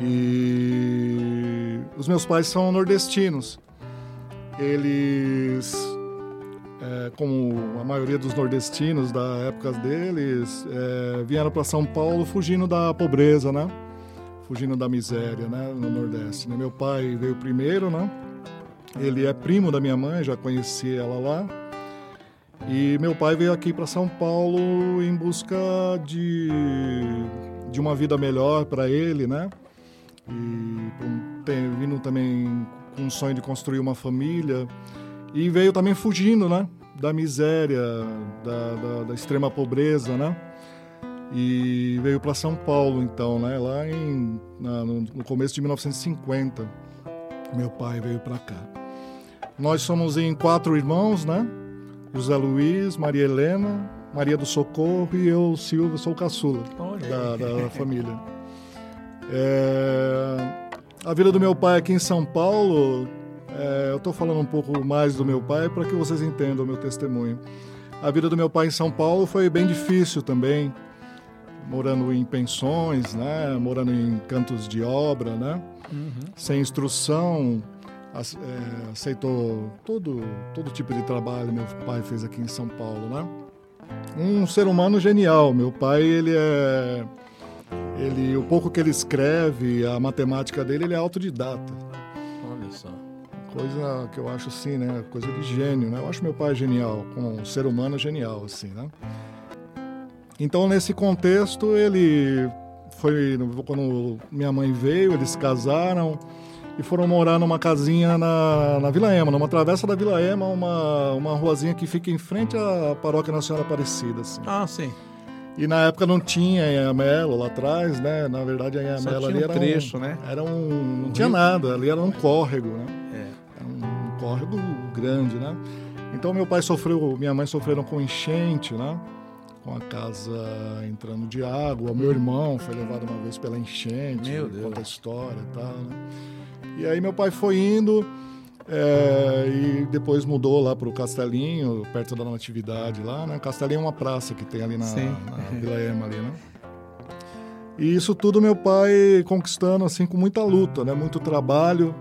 E os meus pais são nordestinos. Eles é, como a maioria dos nordestinos da época deles, é, vieram para São Paulo fugindo da pobreza, né? Fugindo da miséria, né? No Nordeste. Né? Meu pai veio primeiro, né? Ele é primo da minha mãe, já conheci ela lá. E meu pai veio aqui para São Paulo em busca de, de uma vida melhor para ele, né? E tem, vindo também com um sonho de construir uma família. E veio também fugindo, né? Da miséria, da, da, da extrema pobreza, né? E veio para São Paulo, então, né? Lá em, na, no, começo de 1950, meu pai veio para cá. Nós somos em quatro irmãos, né? José Luiz, Maria Helena, Maria do Socorro e eu, Silvio, sou o caçula da, da família. É, a vida do meu pai aqui em São Paulo é, eu estou falando um pouco mais do meu pai para que vocês entendam o meu testemunho. A vida do meu pai em São Paulo foi bem difícil também, morando em pensões, né? morando em cantos de obra, né? Uhum. sem instrução, é, aceitou todo, todo tipo de trabalho meu pai fez aqui em São Paulo. Né? Um ser humano genial. Meu pai, ele é. Ele, o pouco que ele escreve, a matemática dele, ele é autodidata. Olha só coisa que eu acho assim, né? Coisa de gênio, né? Eu acho meu pai genial, como um ser humano genial, assim, né? Então, nesse contexto, ele foi... Quando minha mãe veio, eles se casaram e foram morar numa casinha na, na Vila Ema, numa travessa da Vila Ema, uma, uma ruazinha que fica em frente à Paróquia Nacional Aparecida, assim. Ah, sim. E na época não tinha Anhamelo lá atrás, né? Na verdade, a Anhamelo ali era um trecho, um, né? Era um... Não tinha nada, ali era um córrego, né? É córrego grande, né? Então meu pai sofreu, minha mãe sofreram com enchente, né? Com a casa entrando de água. Meu irmão foi levado uma vez pela enchente, Meu Deus. conta a história e tal, né? E aí meu pai foi indo é, e depois mudou lá para o Castelinho, perto da Natividade lá, né? Castelinho é uma praça que tem ali na, na Vila Ema ali, né? E isso tudo meu pai conquistando assim com muita luta, né? Muito trabalho,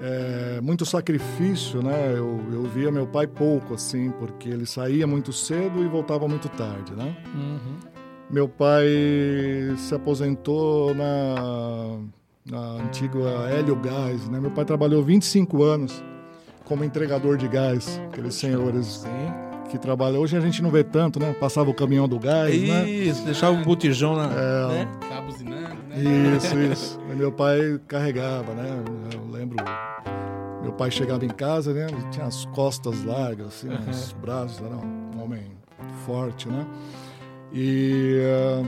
é, muito sacrifício, né? Eu, eu via meu pai pouco assim, porque ele saía muito cedo e voltava muito tarde, né? Uhum. Meu pai se aposentou na, na antiga Hélio Gás, né? Meu pai trabalhou 25 anos como entregador de gás, aqueles senhores Sim. Que trabalham. Hoje a gente não vê tanto, né? Passava o caminhão do gás, né? Isso, deixar o botijão na. né? Tá buzinando, né? Isso, isso. Aí meu pai carregava, né? Eu lembro. Meu pai chegava em casa, né? Ele tinha as costas largas, assim, né? os braços, era um homem forte, né? E eh,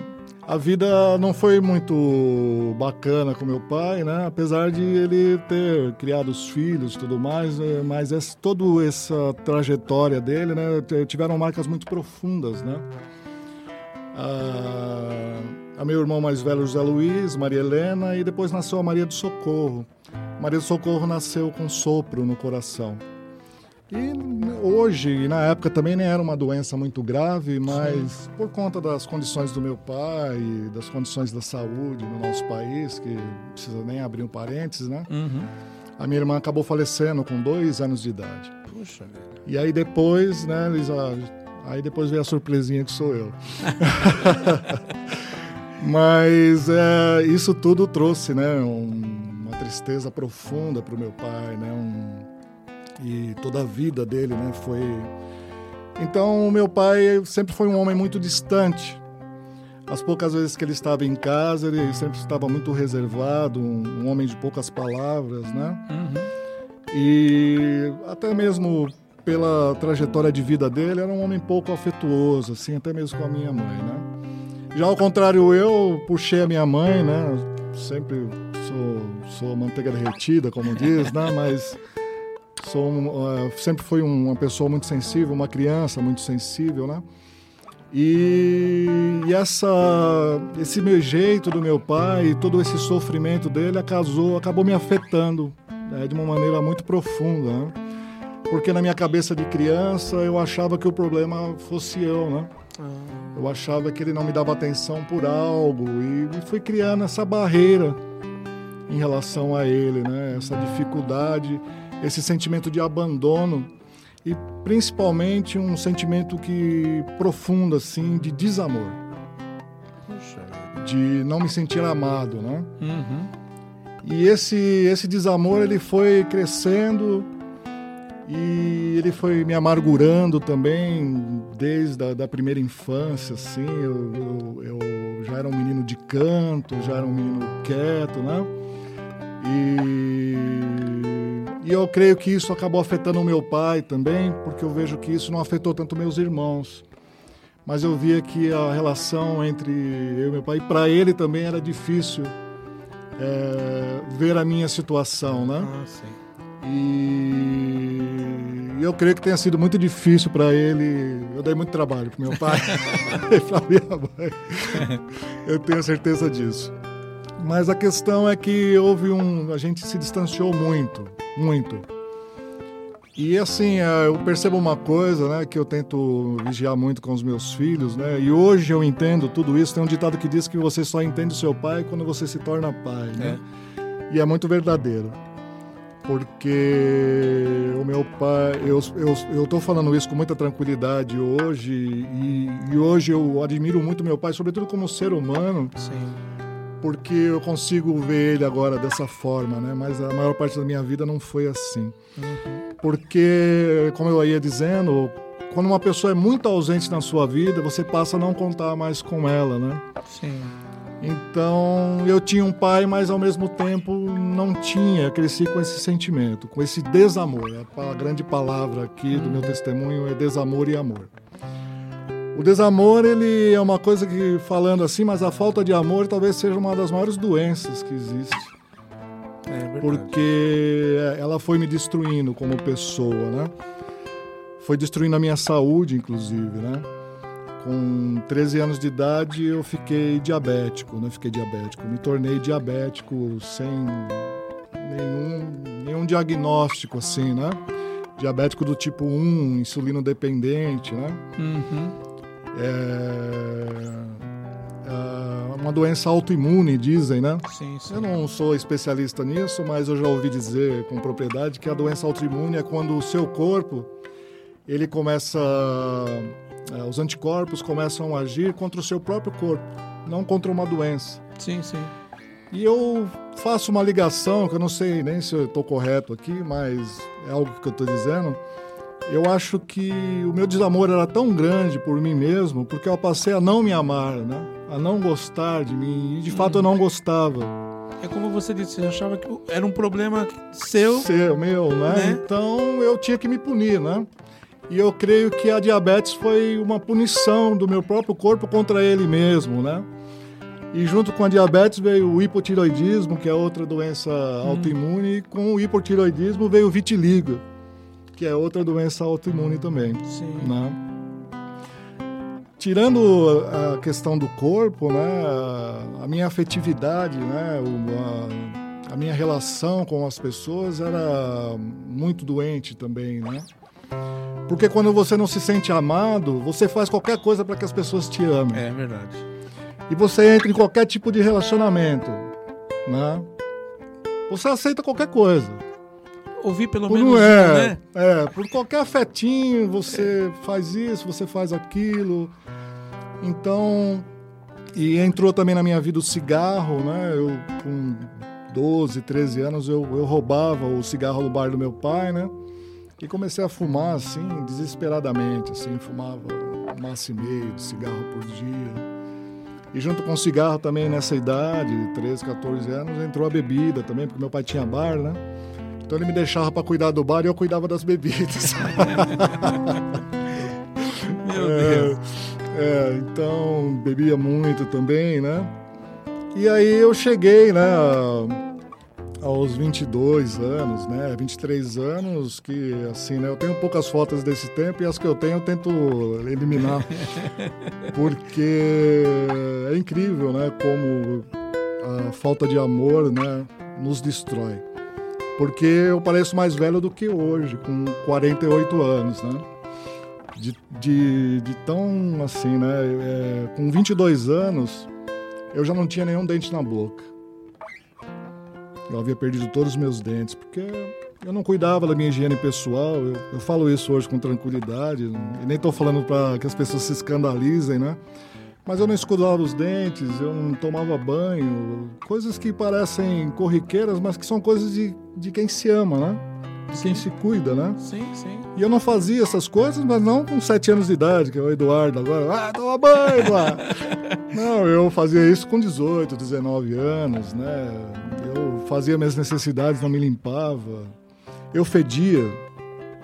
a vida não foi muito bacana com meu pai, né? Apesar de ele ter criado os filhos e tudo mais, eh, mas essa, toda essa trajetória dele, né? Tiveram marcas muito profundas, né? a, a meu irmão mais velho, José Luiz, Maria Helena, e depois nasceu a Maria do Socorro. Maria do Socorro nasceu com sopro no coração. E hoje, e na época também nem era uma doença muito grave, mas por conta das condições do meu pai, das condições da saúde no nosso país, que não precisa nem abrir um parênteses, né? Uhum. A minha irmã acabou falecendo com dois anos de idade. Puxa vida. E aí depois, né, eles, ah, aí depois veio a surpresinha que sou eu. Mas é, isso tudo trouxe, né, um- uma tristeza profunda para o meu pai, né, um- e toda a vida dele, né, foi. Então, o meu pai sempre foi um homem muito distante. As poucas vezes que ele estava em casa, ele sempre estava muito reservado, um, um homem de poucas palavras, né? Uhum. E até mesmo pela trajetória de vida dele, era um homem pouco afetuoso, assim, até mesmo com a minha mãe, né? Já ao contrário, eu puxei a minha mãe, né? Sempre sou, sou manteiga derretida, como diz, né? Mas sou um, eh, sempre fui uma pessoa muito sensível, uma criança muito sensível, né? E, e essa, esse meu jeito do meu pai, todo esse sofrimento dele acasou, acabou me afetando né, de uma maneira muito profunda, né? Porque na minha cabeça de criança eu achava que o problema fosse eu, né? Eu achava que ele não me dava atenção por algo e, fui criando essa barreira em relação a ele, né? Essa dificuldade, esse sentimento de abandono e principalmente um sentimento que profundo assim de desamor, Puxa de não me sentir amado, né? Uhum. E esse, esse desamor ele foi crescendo e ele foi me amargurando também desde a da primeira infância, assim. Eu, eu, eu já era um menino de canto, já era um menino quieto, né? E, e eu creio que isso acabou afetando o meu pai também, porque eu vejo que isso não afetou tanto meus irmãos. Mas eu via que a relação entre eu e meu pai, para ele também era difícil é, ver a minha situação, né? Ah, sim. E eu creio que tenha sido muito difícil para ele. Eu dei muito trabalho para meu pai e para minha mãe. Eu tenho certeza disso. Mas a questão é que houve um. A gente se distanciou muito, muito. E assim, eh, eu percebo uma coisa, né, que eu tento vigiar muito com os meus filhos, né? E hoje eu entendo tudo isso. Tem um ditado que diz que você só entende o seu pai quando você se torna pai, né? E é muito verdadeiro. Porque o meu pai, eu, eu, eu tô falando isso com muita tranquilidade hoje, e, e hoje eu admiro muito meu pai, sobretudo como ser humano, Sim. Porque eu consigo ver ele agora dessa forma, né? Mas a maior parte da minha vida não foi assim. Porque, como eu ia dizendo, quando uma pessoa é muito ausente na sua vida, você passa a não contar mais com ela, né? Sim. Então, eu tinha um pai, mas ao mesmo tempo não tinha. Eu cresci com esse sentimento, com esse desamor. A grande palavra aqui do meu testemunho é desamor e amor. O desamor, ele é uma coisa que, falando assim, mas a falta de amor talvez seja uma das maiores doenças que existe. É verdade. Porque ela foi me destruindo como pessoa, né? foi destruindo a minha saúde, inclusive, né? Com 13 anos de idade eu fiquei diabético, né? Fiquei diabético, me tornei diabético sem nenhum, nenhum diagnóstico assim, né? Diabético do tipo 1, insulino dependente, né? Uhum. É, é uma doença autoimune, dizem, né? Sim, sim. Eu não sou especialista nisso, mas eu já ouvi dizer com propriedade que a doença autoimune é quando o seu corpo ele começa é, os anticorpos começam a agir contra o seu próprio corpo, não contra uma doença. Sim, sim. E eu faço uma ligação, que eu não sei nem se eu estou correto aqui, mas é algo que eu estou dizendo. Eu acho que o meu desamor era tão grande por mim mesmo, porque eu passei a não me amar, né? a não gostar de mim, e de fato eu não gostava. É como você disse, você achava que era um problema seu. Seu, meu, né? né? Então eu tinha que me punir, né? E eu creio que a diabetes foi uma punição do meu próprio corpo contra ele mesmo, né? E junto com a diabetes veio o hipotiroidismo, que é outra doença hum. autoimune, e com o hipotiroidismo veio o vitiligo, que é outra doença autoimune também. Sim. Né? Tirando a questão do corpo, né, a minha afetividade, né, a, a minha relação com as pessoas era muito doente também, né? Porque quando você não se sente amado, você faz qualquer coisa para que as pessoas te amem. É verdade. E você entra em qualquer tipo de relacionamento, né? Você aceita qualquer coisa. Ouvir pelo por, menos, é, né? É, por qualquer afetinho, você é. faz isso, você faz aquilo. Então, e entrou também na minha vida o cigarro, né? Eu com 12, 13 anos eu, eu roubava o cigarro do bar do meu pai, né? E comecei a fumar assim, desesperadamente, assim, fumava um maço e meio de cigarro por dia. E junto com o cigarro também nessa idade, 13, 14 anos, entrou a bebida também, porque meu pai tinha bar, né? Então ele me deixava para cuidar do bar e eu cuidava das bebidas. meu Deus. É, é, então bebia muito também, né? E aí eu cheguei, né? aos 22 anos, né, 23 anos, que assim, né, eu tenho poucas fotos desse tempo e as que eu tenho eu tento eliminar, porque é incrível, né, como a falta de amor, né, nos destrói. Porque eu pareço mais velho do que hoje, com 48 anos, né? De, de, de tão assim, né? É, com 22 anos, eu já não tinha nenhum dente na boca. Eu havia perdido todos os meus dentes, porque eu não cuidava da minha higiene pessoal. Eu, eu falo isso hoje com tranquilidade, e nem estou falando para que as pessoas se escandalizem, né? Mas eu não escovava os dentes, eu não tomava banho, coisas que parecem corriqueiras, mas que são coisas de, de quem se ama, né? De sim. quem se cuida, né? Sim, sim. E eu não fazia essas coisas, mas não com sete anos de idade, que é o Eduardo agora. Ah, toma banho lá! não, eu fazia isso com 18, 19 anos, né? Eu fazia minhas necessidades, não me limpava. Eu fedia.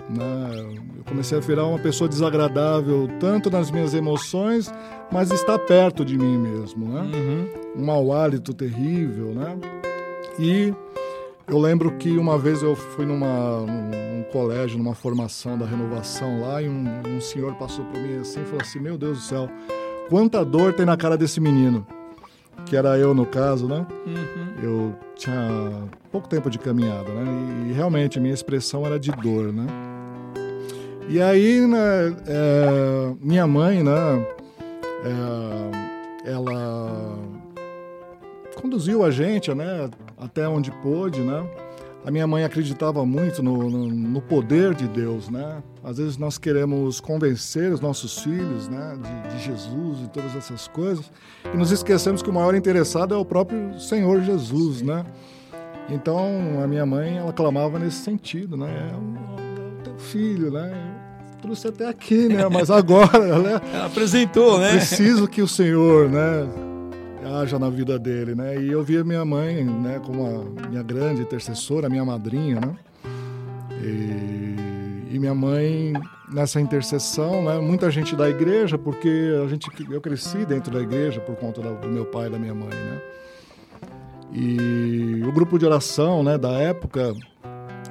Né? Eu comecei a virar uma pessoa desagradável, tanto nas minhas emoções, mas está perto de mim mesmo. Né? Uhum. Um mau hálito terrível. Né? E eu lembro que uma vez eu fui numa, num, num colégio, numa formação da renovação lá, e um, um senhor passou por mim assim e falou assim: Meu Deus do céu, quanta dor tem na cara desse menino que era eu no caso, né? Uhum. Eu tinha pouco tempo de caminhada, né? E, realmente minha expressão era de dor, né? E aí, né, é, minha mãe, né? É, ela conduziu a gente, né? Até onde pôde, né? a minha mãe acreditava muito no, no, no, poder de Deus, né? Às vezes nós queremos convencer os nossos filhos, né, de, de, Jesus e todas essas coisas, e nos esquecemos que o maior interessado é o próprio Senhor Jesus, né? Então a minha mãe ela clamava nesse sentido, né? É filho, né? Trouxe até aqui, né? Mas agora, né? Ela apresentou, né? Preciso que o Senhor, né? haja na vida dele, né? E eu via minha mãe, né, como a minha grande intercessora, minha madrinha, né? E, e, minha mãe nessa intercessão, né? Muita gente da igreja, porque a gente, eu cresci dentro da igreja por conta do meu pai e da minha mãe, né? E o grupo de oração, né, da época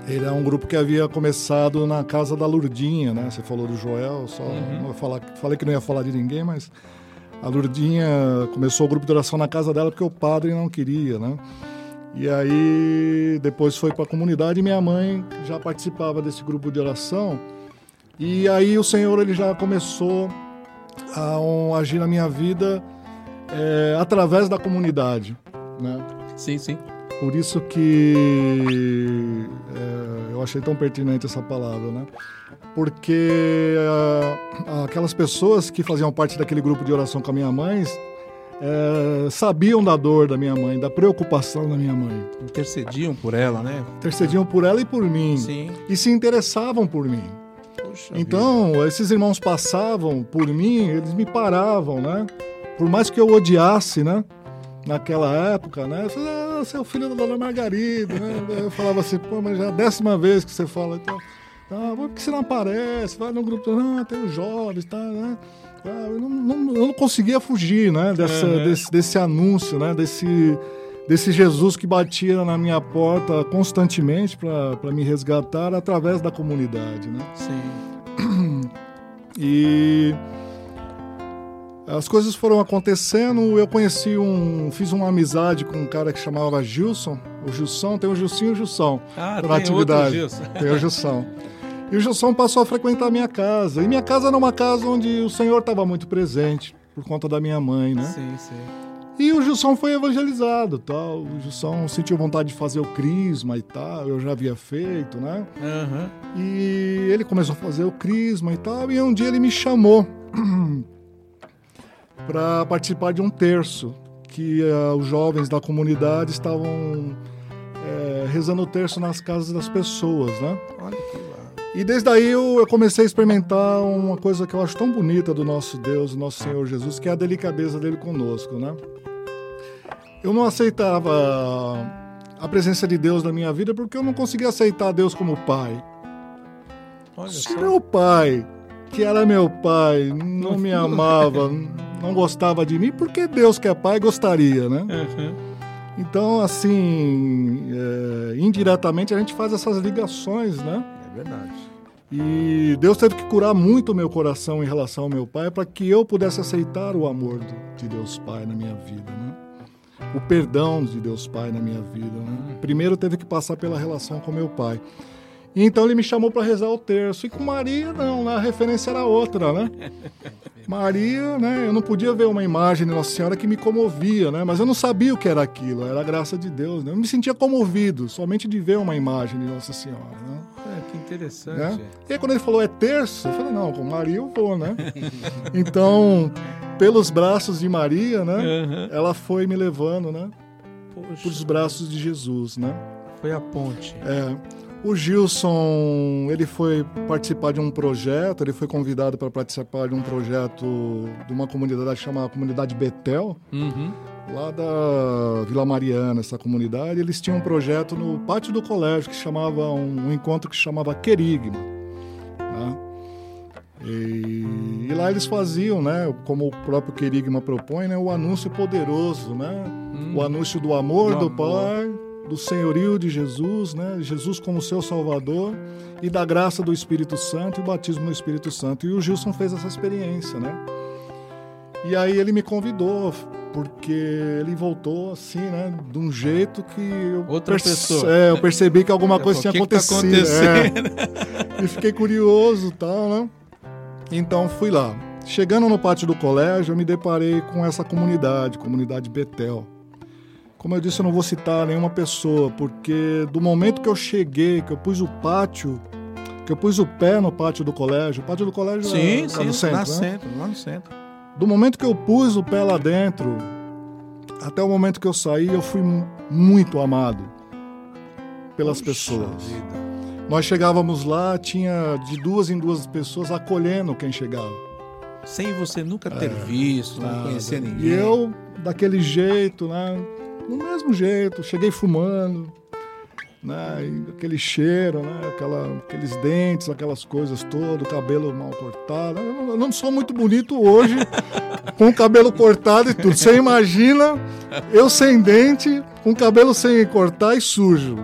Ele é um grupo que havia começado na casa da Lurdinha, né? Você falou do Joel, só uhum. falar, falei que não ia falar de ninguém, mas a Lurdinha começou o grupo de oração na casa dela porque o padre não queria, né? E aí depois foi para a comunidade e minha mãe já participava desse grupo de oração. E aí o Senhor ele já começou a um, agir na minha vida é, através da comunidade, né? Sim, sim. Por isso que é, eu achei tão pertinente essa palavra, né? Porque é, aquelas pessoas que faziam parte daquele grupo de oração com a minha mãe é, sabiam da dor da minha mãe, da preocupação da minha mãe. Intercediam por ela, né? Intercediam por ela e por mim. Sim. E se interessavam por mim. Poxa então, vida. esses irmãos passavam por mim, eles me paravam, né? Por mais que eu odiasse, né? Naquela época, né? Eu falei, você é o filho da dona Margarida, né? Eu falava assim, pô, mas já é a décima vez que você fala, então, ah, por que você não aparece? Vai no grupo, não, tem os jovens, tá, né? Ah, eu, não, não, eu não conseguia fugir, né? Dessa, uhum. desse, desse anúncio, né? Desse, desse Jesus que batia na minha porta constantemente para me resgatar através da comunidade, né? Sim. E as coisas foram acontecendo, eu conheci um. Fiz uma amizade com um cara que chamava Gilson. O Gilson, tem o Gilson e o Gilson. Ah, na tem atividade. Gilson. Tem o Gilson. E o Gilson passou a frequentar a minha casa. E minha casa era uma casa onde o Senhor estava muito presente, por conta da minha mãe, né? Sim, sim. E o Gilson foi evangelizado, tal. O Gilson sentiu vontade de fazer o crisma e tal. Eu já havia feito, né? Uhum. E ele começou a fazer o crisma e tal. E um dia ele me chamou para participar de um terço que uh, os jovens da comunidade estavam é, rezando o terço nas casas das pessoas, né? Olha que E desde aí eu, eu, comecei a experimentar uma coisa que eu acho tão bonita do nosso Deus, do nosso Senhor Jesus, que é a delicadeza dele conosco, né? Eu não aceitava a presença de Deus na minha vida porque eu não conseguia aceitar Deus como pai. Olha Se só. meu pai, que era meu pai, não me amava, não gostava de mim, porque Deus que é pai gostaria, né? Uhum. Então, assim, é, indiretamente a gente faz essas ligações, né? É verdade. E Deus teve que curar muito o meu coração em relação ao meu pai para que eu pudesse aceitar o amor de Deus Pai na minha vida, né? O perdão de Deus Pai na minha vida, né? Primeiro teve que passar pela relação com meu pai. Então ele me chamou para rezar o terço. E com Maria, não, a referência era outra, né? Maria, né? Eu não podia ver uma imagem de Nossa Senhora que me comovia, né? Mas eu não sabia o que era aquilo, era a graça de Deus, né? Eu me sentia comovido somente de ver uma imagem de Nossa Senhora, né? É, que interessante. Né? E aí quando ele falou é terço, eu falei, não, com Maria eu vou, né? então, pelos braços de Maria, né? Uhum. Ela foi me levando, né? Poxa. Pelos braços de Jesus, né? Foi a ponte. É. O Gilson, ele foi participar de um projeto, ele foi convidado para participar de um projeto de uma comunidade chamada Comunidade Betel, Uhum. lá da Vila Mariana, essa comunidade. Eles tinham um projeto no pátio do colégio que chamava um, um encontro que chamava Querigma. Né? E, e lá eles faziam, né, como o próprio Querigma propõe, né, o anúncio poderoso, né, o anúncio do amor Do do, amor. Pai, do senhorio de Jesus, né, Jesus como seu Salvador e da graça do Espírito Santo e o batismo no Espírito Santo. E o Gilson fez essa experiência, né? E aí ele me convidou, porque ele voltou assim, né? De um jeito que eu, Outra pessoa. É, eu percebi que alguma coisa tinha que que tá acontecido. é. acontecendo? E fiquei curioso tal, né? Então fui lá. Chegando no pátio do colégio, eu me deparei com essa comunidade, comunidade Betel. Como eu disse, eu não vou citar nenhuma pessoa, porque do momento que eu cheguei, que eu pus o pátio, que eu pus o pé no pátio do colégio, o pátio do colégio Sim, é, sim, no centro, lá, né? centro, lá no centro. Do momento que eu pus o pé lá dentro, até o momento que eu saí, eu fui mu- muito amado pelas pessoas. vida. Nós chegávamos lá, tinha de duas em duas pessoas acolhendo quem chegava. Sem você nunca ter visto, não É, conhecer ninguém. E eu, daquele jeito, né? Do mesmo jeito, cheguei fumando, né? Aquele cheiro, né? Aquela, aqueles dentes, aquelas coisas todas, cabelo mal cortado. Eu não, sou muito bonito hoje, com cabelo cortado e tudo. Você imagina eu sem dente, com cabelo sem cortar e sujo.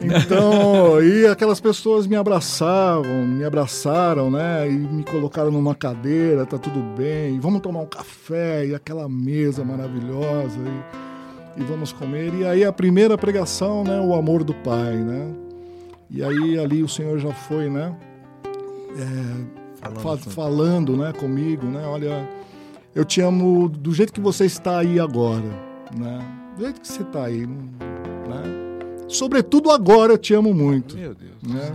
Então, e aquelas pessoas me abraçavam, me abraçaram, né? E me colocaram numa cadeira, tá tudo bem, vamos tomar um café, e aquela mesa maravilhosa, e, e vamos comer. E aí a primeira pregação, né? O amor do Pai, né? E aí ali o Senhor já foi, né? É, falando, fa falando, né, comigo, né? Olha, eu te amo do jeito que você está aí agora, né? Do jeito que você está aí, né? Sobretudo agora eu te amo muito. Meu Deus. Né?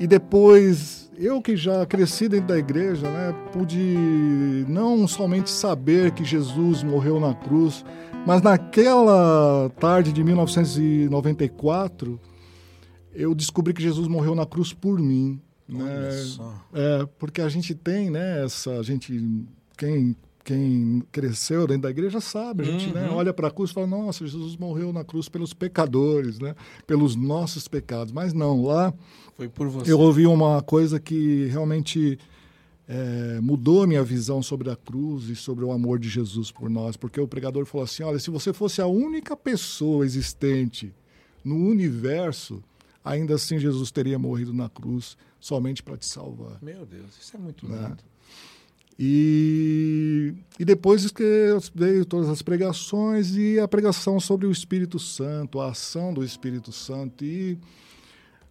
E depois, eu que já cresci dentro da igreja, né, pude não somente saber que Jesus morreu na cruz, mas naquela tarde de 1994, eu descobri que Jesus morreu na cruz por mim. Né? É, porque a gente tem, né, essa, a gente, quem quem cresceu dentro da igreja sabe, a gente né, uhum. né, olha para a cruz e fala, nossa, Jesus morreu na cruz pelos pecadores, né, pelos nossos pecados. Mas não, lá Foi por você. eu ouvi uma coisa que realmente é, mudou a minha visão sobre a cruz e sobre o amor de Jesus por nós, porque o pregador falou assim, olha, se você fosse a única pessoa existente no universo, ainda assim Jesus teria morrido na cruz somente para te salvar. Meu Deus, isso é muito né? lindo. E, e depois que veio todas as pregações e a pregação sobre o Espírito Santo, a ação do Espírito Santo. E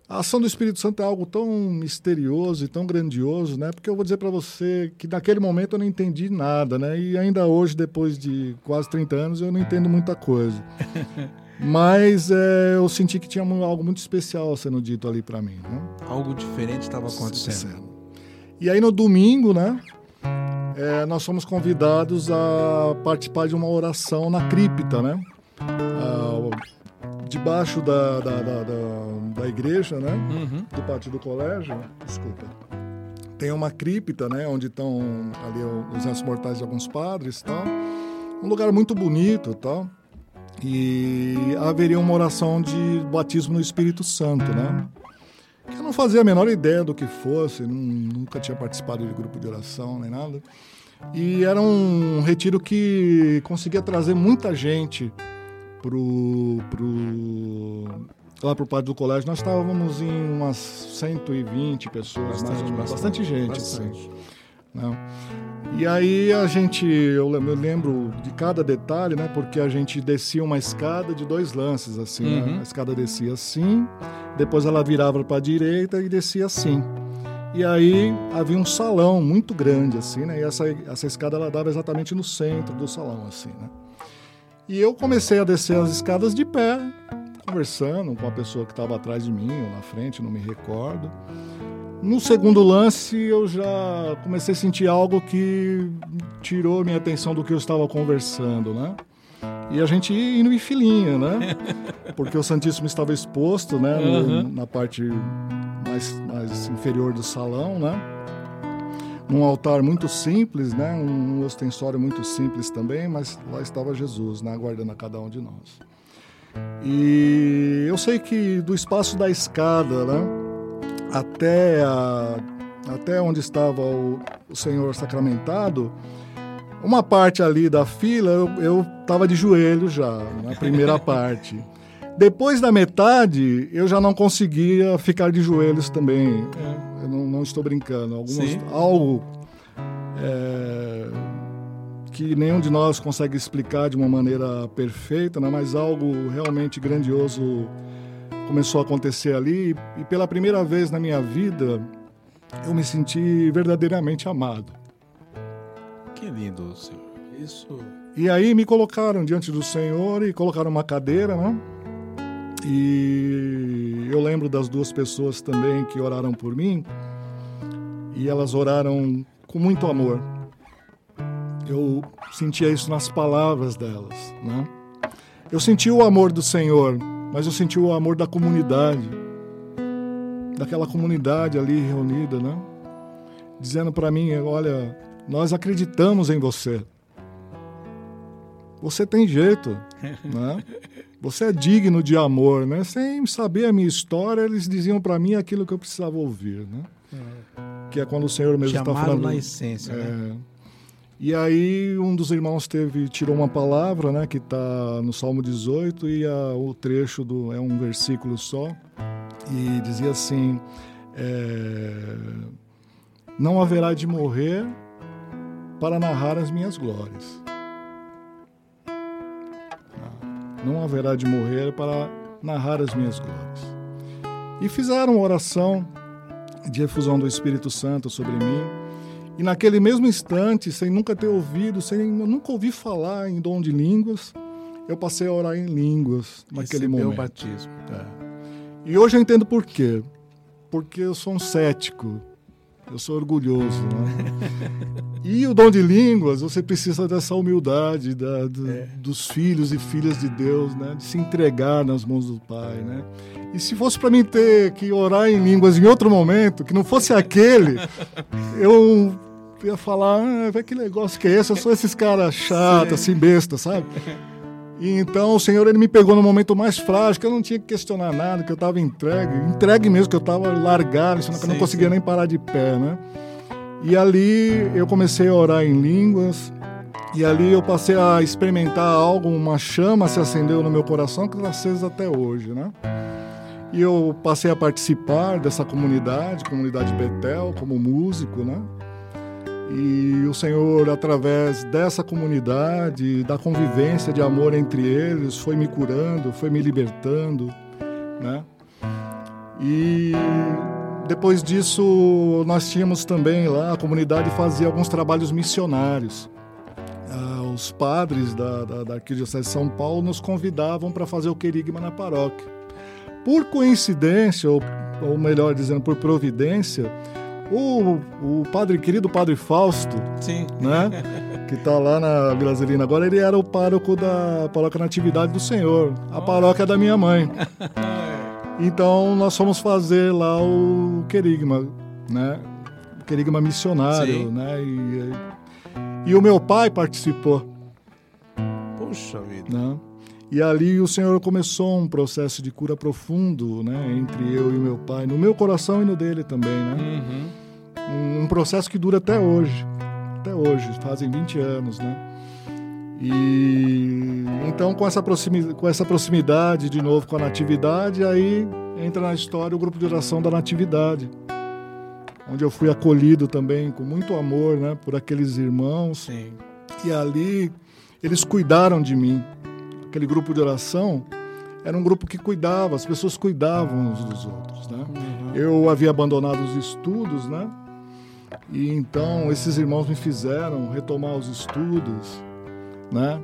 a ação do Espírito Santo é algo tão misterioso e tão grandioso, né? Porque eu vou dizer para você que naquele momento eu não entendi nada, né? E ainda hoje, depois de quase 30 anos, eu não entendo muita coisa. Mas é, eu senti que tinha algo muito especial sendo dito ali para mim. Né? Algo diferente estava acontecendo. E aí no domingo, né? é, nós somos convidados a participar de uma oração na cripta, né? Ah, debaixo da, da, da, da, da igreja, né? Uhum. Do pátio do colégio, desculpa. Tem uma cripta, né? Onde estão ali os restos mortais de alguns padres, tal. Um lugar muito bonito, tal. E haveria uma oração de batismo no Espírito Santo, né? Eu não fazia a menor ideia do que fosse, nunca tinha participado de grupo de oração nem nada. E era um retiro que conseguia trazer muita gente pro, pro, lá para o pátio do colégio. Nós estávamos em umas 120 pessoas, bastante, mais ou menos. Bastante, bastante gente. Bastante. Assim, né? E aí a gente, eu lembro de cada detalhe, né? Porque a gente descia uma escada de dois lances, assim. Né? Uhum. Né? A escada descia assim, depois ela virava para a direita e descia assim. E aí havia um salão muito grande, assim, né? E essa, essa escada ela dava exatamente no centro do salão, assim, né? E eu comecei a descer as escadas de pé, conversando com a pessoa que estava atrás de mim ou na frente, não me recordo. No segundo lance, eu já comecei a sentir algo que tirou minha atenção do que eu estava conversando, né? E a gente indo em filinha, né? Porque o Santíssimo estava exposto, né? No, uhum. Na parte mais, mais inferior do salão, né? Num altar muito simples, né? Um ostensório muito simples também, mas lá estava Jesus, né? Aguardando a cada um de nós. E eu sei que do espaço da escada, né? até, a, até onde estava o, o Senhor sacramentado, uma parte ali da fila eu estava de joelho já, na primeira parte. Depois da metade, eu já não conseguia ficar de joelhos também. Eu não, não estou brincando. Algumas, algo é, que nenhum de nós consegue explicar de uma maneira perfeita, né? mas algo realmente grandioso começou a acontecer ali e pela primeira vez na minha vida eu me senti verdadeiramente amado. Que lindo, Senhor. Isso. E aí me colocaram diante do Senhor e colocaram uma cadeira, né? E eu lembro das duas pessoas também que oraram por mim e elas oraram com muito amor. Eu sentia isso nas palavras delas, né? Eu senti o amor do Senhor mas eu senti o amor da comunidade, daquela comunidade ali reunida, né? Dizendo para mim, olha, nós acreditamos em você. Você tem jeito, né? Você é digno de amor, né? Sem saber a minha história, eles diziam para mim aquilo que eu precisava ouvir, né? É. Que é quando o Senhor mesmo está falando. na essência, é, né? E aí um dos irmãos teve tirou uma palavra, né, que está no Salmo 18 e a, o trecho do é um versículo só e dizia assim: é, não haverá de morrer para narrar as minhas glórias. Não haverá de morrer para narrar as minhas glórias. E fizeram uma oração de efusão do Espírito Santo sobre mim e naquele mesmo instante, sem nunca ter ouvido, sem nunca ouvi falar em dom de línguas, eu passei a orar em línguas naquele Recebeu momento. o batismo. É. E hoje eu entendo por quê. Porque eu sou um cético. Eu sou orgulhoso. Né? e o dom de línguas, você precisa dessa humildade da, do, é. dos filhos e filhas de Deus, né? de se entregar nas mãos do Pai. Né? E se fosse para mim ter que orar em línguas em outro momento, que não fosse aquele, eu ia falar, ah, que negócio que é esse? Eu sou esses caras chatos, assim, besta, sabe? E então o Senhor ele me pegou no momento mais frágil, que eu não tinha que questionar nada, que eu estava entregue, entregue mesmo, que eu estava largado, senão que eu não conseguia sim. nem parar de pé, né? E ali eu comecei a orar em línguas, e ali eu passei a experimentar algo, uma chama se acendeu no meu coração que está acesa até hoje, né? E eu passei a participar dessa comunidade, comunidade Betel, como músico, né? E o Senhor, através dessa comunidade, da convivência de amor entre eles, foi me curando, foi me libertando, né? E depois disso, nós tínhamos também lá, a comunidade fazia alguns trabalhos missionários. Ah, os padres da, da, da Arquidiocese de São Paulo nos convidavam para fazer o querigma na paróquia. Por coincidência, ou, ou melhor dizendo, por providência, o, o padre querido Padre Fausto, Sim. né? que está lá na Grazelina agora, ele era o pároco da paróquia Natividade do Senhor, a paróquia da minha mãe. Então nós fomos fazer lá o querigma, né? O querigma missionário, Sim. né? E, e, o meu pai participou. Puxa vida. Né? E ali o Senhor começou um processo de cura profundo, né, entre eu e meu pai, no meu coração e no dele também, né? Uhum. Um, um, processo que dura até hoje, até hoje, fazem 20 anos, né? E então com essa, proximidade, com essa proximidade de novo com a natividade, aí entra na história o grupo de oração da natividade, onde eu fui acolhido também com muito amor, né, por aqueles irmãos. Sim. E ali eles cuidaram de mim aquele grupo de oração, era um grupo que cuidava, as pessoas cuidavam uns dos outros, né? Uhum. Eu havia abandonado os estudos, né? E então esses irmãos me fizeram retomar os estudos, né?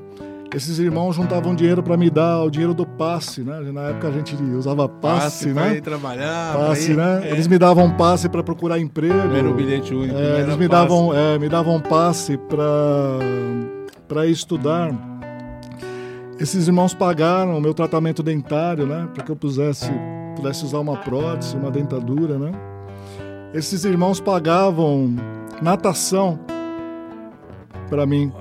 Esses irmãos juntavam dinheiro para me dar o dinheiro do passe, né? Na época a gente usava passe, passe né? Ir trabalhar, passe, ir, né? É. Eles me davam passe para procurar emprego. era o bilhete único. É, eles me passe. davam, é, me davam passe para para estudar. Esses irmãos pagaram o meu tratamento dentário, né? Para que eu pudesse, pudesse usar uma prótese, uma dentadura, né? Esses irmãos pagavam natação para mim.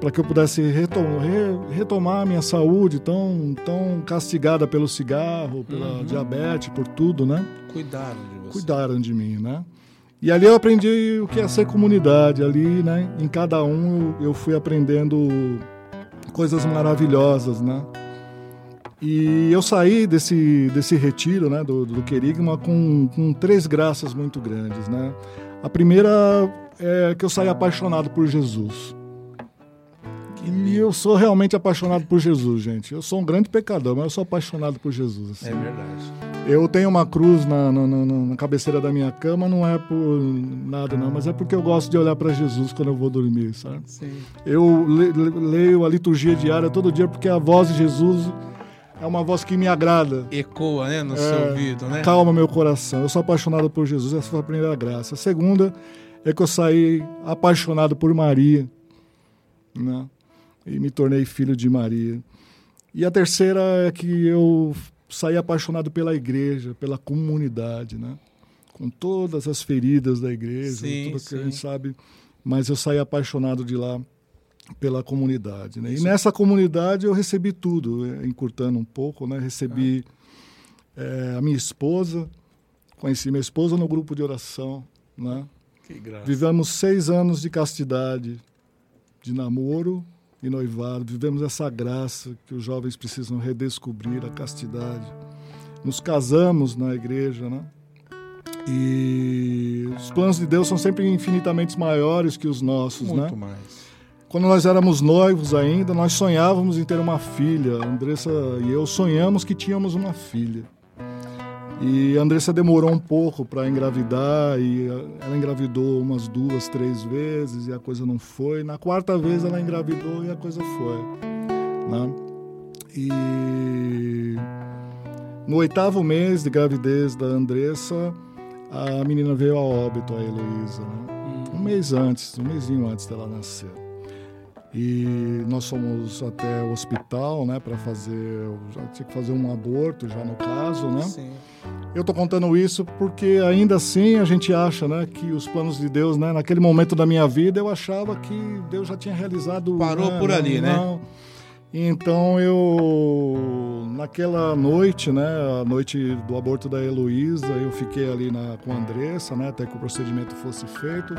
Para que eu pudesse retomar, retomar a minha saúde tão, tão castigada pelo cigarro, pela uhum. diabetes, por tudo, né? Cuidaram de você. Cuidaram de mim, né? E ali eu aprendi o que é ser comunidade. Ali, né? Em cada um eu fui aprendendo coisas maravilhosas, né? E eu saí desse, desse retiro, né, do, do Querigma, com, com três graças muito grandes, né? A primeira é que eu saí apaixonado por Jesus. E eu sou realmente apaixonado por Jesus, gente. Eu sou um grande pecador, mas eu sou apaixonado por Jesus. Assim. É verdade. Eu tenho uma cruz na, na, na, na, cabeceira da minha cama, não é por nada, não, mas é porque eu gosto de olhar para Jesus quando eu vou dormir, sabe? Sim. Eu le, leio a liturgia diária todo dia porque a voz de Jesus é uma voz que me agrada. Ecoa, né, no é, seu ouvido, né? Calma meu coração. Eu sou apaixonado por Jesus, essa foi a primeira graça. A segunda é que eu saí apaixonado por Maria, né? E me tornei filho de Maria. E a terceira é que eu saí apaixonado pela igreja, pela comunidade, né? Com todas as feridas da igreja, sim, tudo que sim. a gente sabe, mas eu saí apaixonado de lá pela comunidade, né? E nessa comunidade eu recebi tudo, eh, encurtando um pouco, né? Recebi é, a minha esposa, conheci minha esposa no grupo de oração, né? Vivemos seis anos de castidade, de namoro e noivado. Vivemos essa graça que os jovens precisam redescobrir a castidade. Nos casamos na igreja, né? E os planos de Deus são sempre infinitamente maiores que os nossos, Muito né? mais. Quando nós éramos noivos ainda, nós sonhávamos em ter uma filha. A Andressa e eu sonhamos que tínhamos uma filha. E a Andressa demorou um pouco para engravidar e ela engravidou umas duas, três vezes e a coisa não foi. Na quarta vez ela engravidou e a coisa foi. Né? E no oitavo mês de gravidez da Andressa, a menina veio a óbito, a Heloísa. Né? Um mês antes, um mêsinho antes dela nascer. E nós fomos até o hospital, né, para fazer, já tinha que fazer um aborto já no caso, né? Sim. Eu tô contando isso porque ainda assim a gente acha, né, que os planos de Deus, né, naquele momento da minha vida eu achava que Deus já tinha realizado. Parou né, por ali, né? não. Então eu naquela noite, né, a noite do aborto da Heloísa, eu fiquei ali na, com a Andressa, né, até que o procedimento fosse feito.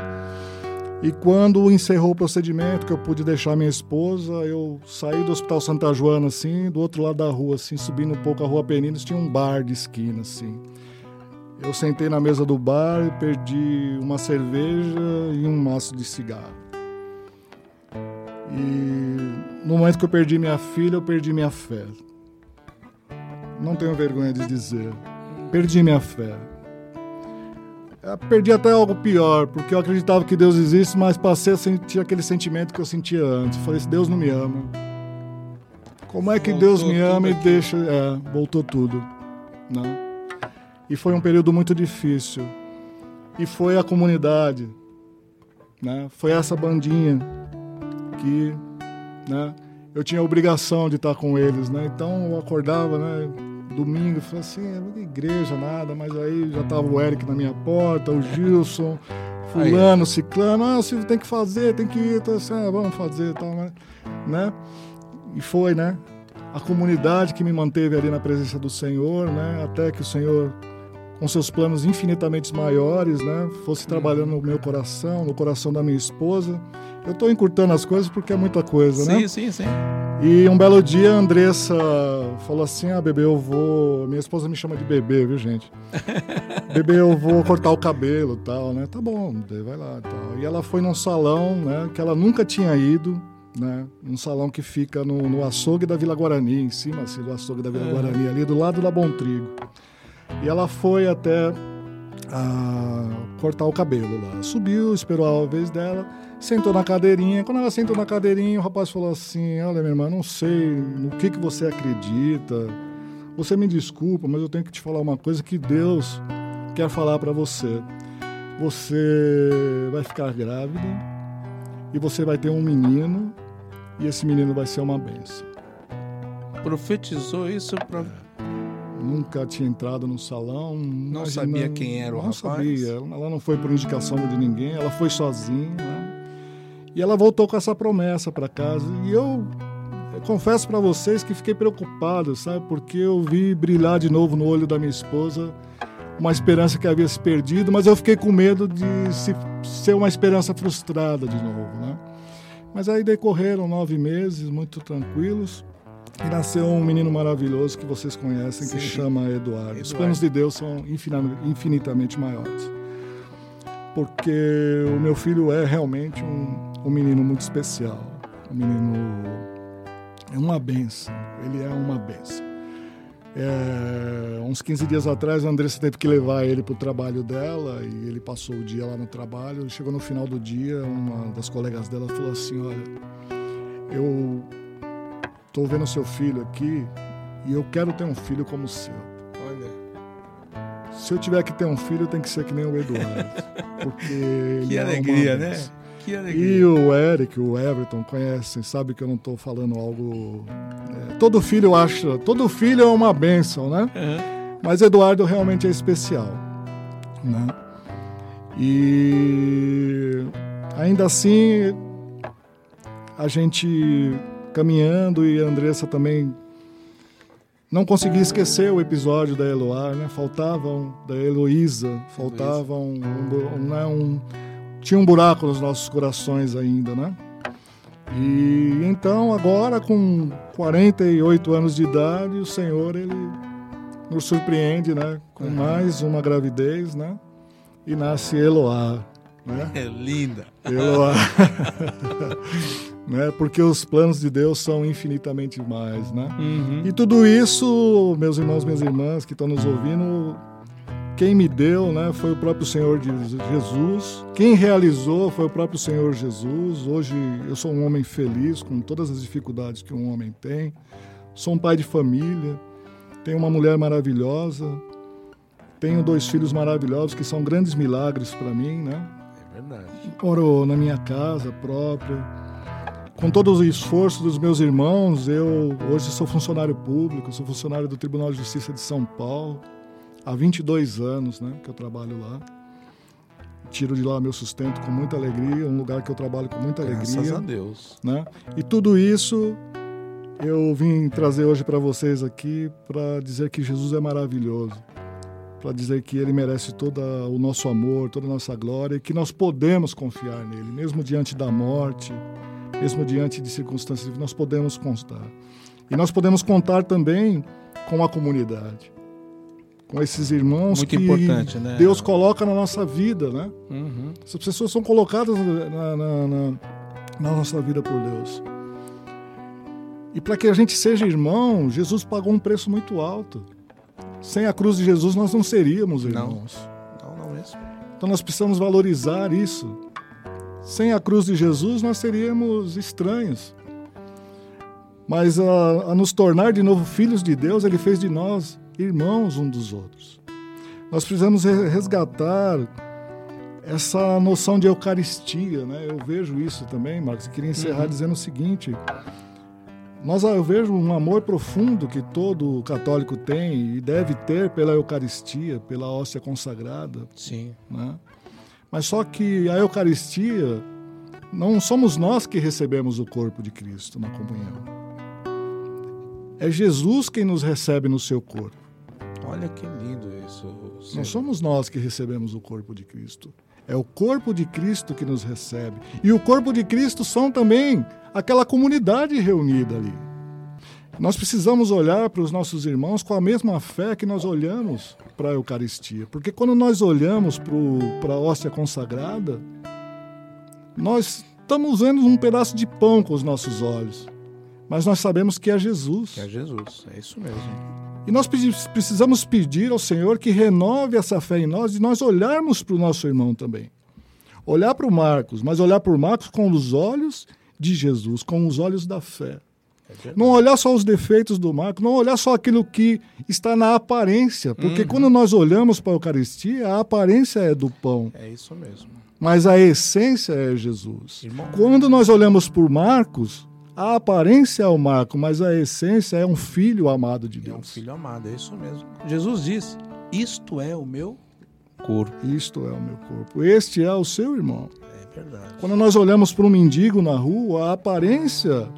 E quando encerrou o procedimento, que eu pude deixar minha esposa, eu saí do Hospital Santa Joana, assim, do outro lado da rua, assim, subindo um pouco a Rua Peninos, tinha um bar de esquina, assim. Eu sentei na mesa do bar e perdi uma cerveja e um maço de cigarro. E no momento que eu perdi minha filha, eu perdi minha fé. Não tenho vergonha de dizer. Perdi minha fé. Eu perdi até algo pior, porque eu acreditava que Deus existe, mas passei a sentir aquele sentimento que eu sentia antes. Falei, se Deus não me ama, como é que Voltou Deus me ama e aqui. deixa. É, voltou tudo. Né? E foi um período muito difícil. E foi a comunidade, né? foi essa bandinha que né? eu tinha a obrigação de estar com eles. Né? Então eu acordava, né? Domingo, falei assim, "É, igreja, nada, mas aí já tava o Eric na minha porta, o Gilson, fulano, ciclano, ah, Silvio tem que fazer, tem que ir, então, assim, ah, vamos fazer e tal, né? né? E foi, né? A comunidade que me manteve ali na presença do Senhor, né? Até que o Senhor, com seus planos infinitamente maiores, né? Fosse trabalhando no meu coração, no coração da minha esposa. Eu estou encurtando as coisas porque é muita coisa, né? Sim, sim, sim. E um belo dia a Andressa falou assim: Ah, bebê, eu vou. Minha esposa me chama de bebê, viu, gente? bebê, eu vou cortar o cabelo e tal, né? Tá bom, vai lá e tal. E ela foi num salão, né, que ela nunca tinha ido, né? Um salão que fica no, no açougue da Vila Guarani, em cima assim, do açougue da Vila Guarani, ali do lado da Bom Trigo. E ela foi até a cortar o cabelo lá. Subiu, esperou a vez dela, sentou na cadeirinha. Quando ela sentou na cadeirinha, o rapaz falou assim: Olha, minha irmã, não sei no que, que você acredita. Você me desculpa, mas eu tenho que te falar uma coisa que Deus quer falar para você. Você vai ficar grávida e você vai ter um menino e esse menino vai ser uma benção. Profetizou isso para Nunca tinha entrado no salão. Não sabia quem era o não rapaz? sabia. Ela não foi por indicação de ninguém, ela foi sozinha. né? E ela voltou com essa promessa para casa. E eu, eu confesso para vocês que fiquei preocupado, sabe? Porque eu vi brilhar de novo no olho da minha esposa uma esperança que havia se perdido, mas eu fiquei com medo de se, ser uma esperança frustrada de novo, né? Mas aí decorreram nove meses muito tranquilos. E nasceu um menino maravilhoso que vocês conhecem, que Sim. chama Eduardo. Os Eduardo. planos de Deus são infinitamente maiores. Porque o meu filho é realmente um, um menino muito especial. Um menino. É uma benção. Ele é uma benção. É, uns 15 dias atrás, a Andressa teve que levar ele para o trabalho dela e ele passou o dia lá no trabalho. Chegou no final do dia, uma das colegas dela falou assim: Olha, eu tô vendo seu filho aqui e eu quero ter um filho como o seu. Olha, Se eu tiver que ter um filho, tem que ser que nem o Eduardo. Porque que é alegria, né? benção. Que E alegria. o Eric, o Everton, conhecem, sabe que eu não estou falando algo. é, todo filho acha. Todo filho é uma bênção, né? Aham. Mas Eduardo realmente é especial. Né? E ainda assim, a gente caminhando e a Andressa também não conseguia esquecer o episódio da Eloá, né? Faltavam, da Heloísa, faltava um, um, né, um, tinha um buraco nos nossos corações ainda, né? E então, agora, com 48 anos de idade, o Senhor, ele nos surpreende, né? Com uhum. mais uma gravidez, né? E nasce Eloá, né? É linda. Eloá. né? Porque os planos de Deus são infinitamente mais, né? Uhum. E tudo isso, meus irmãos, minhas irmãs que estão nos ouvindo, quem me deu, né, foi o próprio Senhor Jesus. Quem realizou foi o próprio Senhor Jesus. Hoje eu sou um homem feliz com todas as dificuldades que um homem tem. Sou um pai de família. Tenho uma mulher maravilhosa. Tenho dois filhos maravilhosos que são grandes milagres para mim, né? É verdade. Moro na minha casa própria. Com todo o esforço dos meus irmãos, eu hoje sou funcionário público, sou funcionário do Tribunal de Justiça de São Paulo há 22 anos né, que eu trabalho lá. Tiro de lá meu sustento com muita alegria, um lugar que eu trabalho com muita Graças alegria. Graças a Deus. Né? E tudo isso eu vim trazer hoje para vocês aqui para dizer que Jesus é maravilhoso, para dizer que Ele merece todo o nosso amor, toda a nossa glória e que nós podemos confiar nele, mesmo diante da morte, mesmo diante de circunstâncias, nós podemos constar. E nós podemos contar também com a comunidade com esses irmãos Muito que né? Deus coloca na nossa vida, né? Uhum. Essas pessoas são colocadas na, na, na, na nossa vida por Deus. E para que a gente seja irmão, Jesus pagou um preço muito alto. Sem a cruz de Jesus nós não seríamos irmãos. Não, não, não mesmo. Então nós precisamos valorizar isso. Sem a cruz de Jesus nós seríamos estranhos. Mas a, a nos tornar de novo filhos de Deus, Ele fez de nós irmãos um dos outros. Nós precisamos resgatar essa noção de Eucaristia, né? Eu vejo isso também, Marcos. Eu queria encerrar uhum. dizendo o seguinte: nós eu vejo um amor profundo que todo católico tem e deve ter pela Eucaristia, pela hóstia consagrada. Sim. Né? Mas só que a Eucaristia não somos nós que recebemos o corpo de Cristo na comunhão. É Jesus quem nos recebe no seu corpo. Olha que lindo isso. Não somos nós que recebemos o corpo de Cristo. É o corpo de Cristo que nos recebe. E o corpo de Cristo são também aquela comunidade reunida ali. Nós precisamos olhar para os nossos irmãos com a mesma fé que nós olhamos para a Eucaristia. Porque quando nós olhamos para a hóstia consagrada, nós estamos vendo um pedaço de pão com os nossos olhos. Mas nós sabemos que é Jesus. Que é Jesus, é isso mesmo. E nós precisamos pedir ao Senhor que renove essa fé em nós e nós olharmos para o nosso irmão também. Olhar para o Marcos, mas olhar para o Marcos com os olhos de Jesus, com os olhos da fé. É não olhar só os defeitos do Marcos, não olhar só aquilo que está na aparência, porque uhum. quando nós olhamos para a Eucaristia, a aparência é do pão. É isso mesmo. Mas a essência é Jesus. Irmão. Quando nós olhamos por Marcos, a aparência é o marco, mas a essência é um filho amado de Deus. É um filho amado, é isso mesmo. Jesus diz: Isto é o meu corpo. Isto é o meu corpo. Este é o seu irmão. É verdade. Quando nós olhamos para um mendigo na rua, a aparência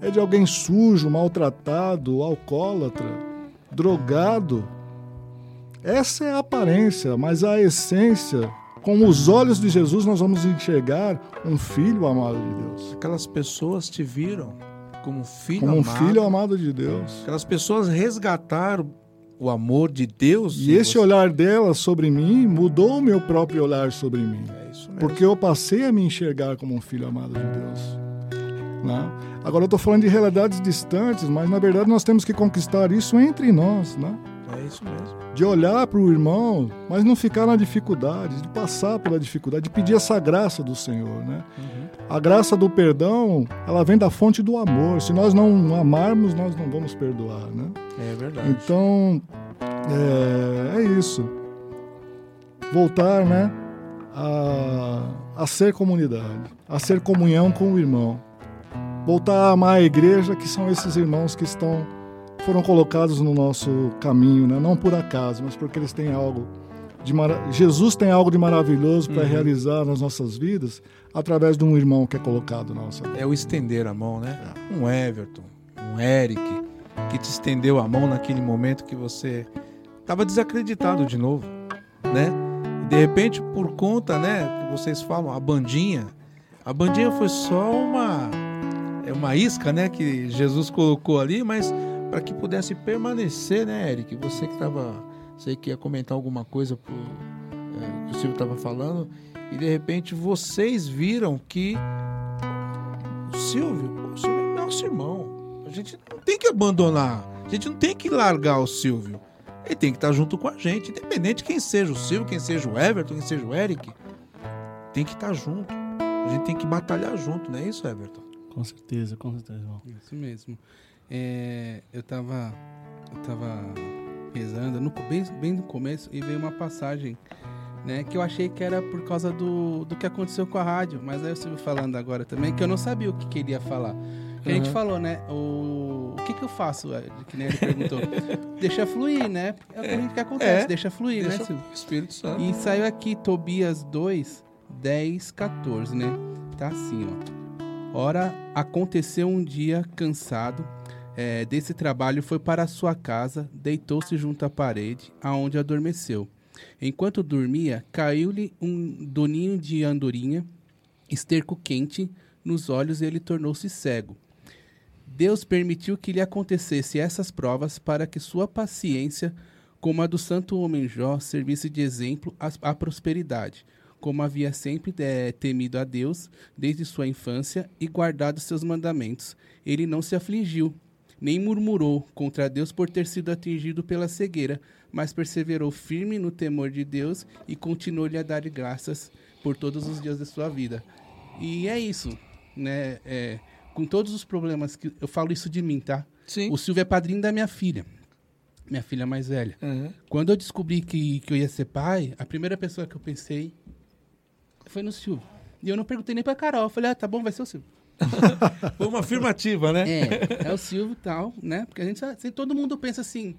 é de alguém sujo, maltratado, alcoólatra, drogado. Essa é a aparência, mas a essência com os olhos de Jesus, nós vamos enxergar um filho amado de Deus. Aquelas pessoas te viram como filho como um amado. filho amado de Deus. Aquelas pessoas resgataram o amor de Deus. E esse você... olhar delas sobre mim mudou o meu próprio olhar sobre mim. É. Porque eu passei a me enxergar como um filho amado de Deus. Né? Agora eu estou falando de realidades distantes, mas na verdade nós temos que conquistar isso entre nós. Né? É isso mesmo. De olhar para o irmão, mas não ficar na dificuldade, de passar pela dificuldade, de pedir essa graça do Senhor, né? Uhum. A graça do perdão, ela vem da fonte do amor. Se nós não amarmos, nós não vamos perdoar, né? É verdade. Então, é, é isso. Voltar, né? A, a ser comunidade, a ser comunhão com o irmão. Voltar a amar a igreja, que são esses irmãos que estão foram colocados no nosso caminho, né? não por acaso, mas porque eles têm algo de mar... Jesus tem algo de maravilhoso para uhum. realizar nas nossas vidas através de um irmão que é colocado na nossa vida. É o estender a mão, né? É. Um Everton, um Eric, que te estendeu a mão naquele momento que você estava desacreditado de novo, né? de repente, por conta, né, que vocês falam, a bandinha, a bandinha foi só uma é uma isca, né, que Jesus colocou ali, mas para que pudesse permanecer, né, Eric? Você que estava, sei que ia comentar alguma coisa pro, é, que o Silvio estava falando, e de repente vocês viram que o Silvio, o Silvio é nosso irmão. A gente não tem que abandonar, a gente não tem que largar o Silvio. Ele tem que estar junto com a gente, independente de quem seja o Silvio, quem seja o Everton, quem seja o Eric, tem que estar junto. A gente tem que batalhar junto, não é isso, Everton? Com certeza, com certeza, irmão. Isso mesmo. É, eu tava, eu tava pesando no, bem, bem no começo e veio uma passagem né, que eu achei que era por causa do, do que aconteceu com a rádio, mas aí eu estive falando agora também que eu não sabia o que queria falar. Que uhum. a gente falou, né? O, o que, que eu faço? É, que nem ele perguntou. deixa fluir, né? É o que acontece, é, deixa fluir, né, deixa né? Espírito Santo. E saiu aqui Tobias 2, 10, 14, né? Tá assim, ó. Ora, aconteceu um dia cansado é, desse trabalho, foi para sua casa, deitou-se junto à parede, aonde adormeceu. Enquanto dormia, caiu-lhe um doninho de andorinha, esterco quente, nos olhos e ele tornou-se cego. Deus permitiu que lhe acontecesse essas provas para que sua paciência, como a do santo homem Jó, servisse de exemplo à prosperidade como havia sempre é, temido a Deus desde sua infância e guardado seus mandamentos. Ele não se afligiu, nem murmurou contra Deus por ter sido atingido pela cegueira, mas perseverou firme no temor de Deus e continuou-lhe a dar graças por todos os dias da sua vida. E é isso, né? É, com todos os problemas que eu falo isso de mim, tá? Sim. O Silvio é padrinho da minha filha minha filha mais velha. Uhum. Quando eu descobri que, que eu ia ser pai, a primeira pessoa que eu pensei foi no Silvio. E eu não perguntei nem pra Carol. Eu falei, ah, tá bom, vai ser o Silvio. foi uma afirmativa, né? É, é o Silvio e tal, né? Porque a gente, assim, todo mundo pensa assim,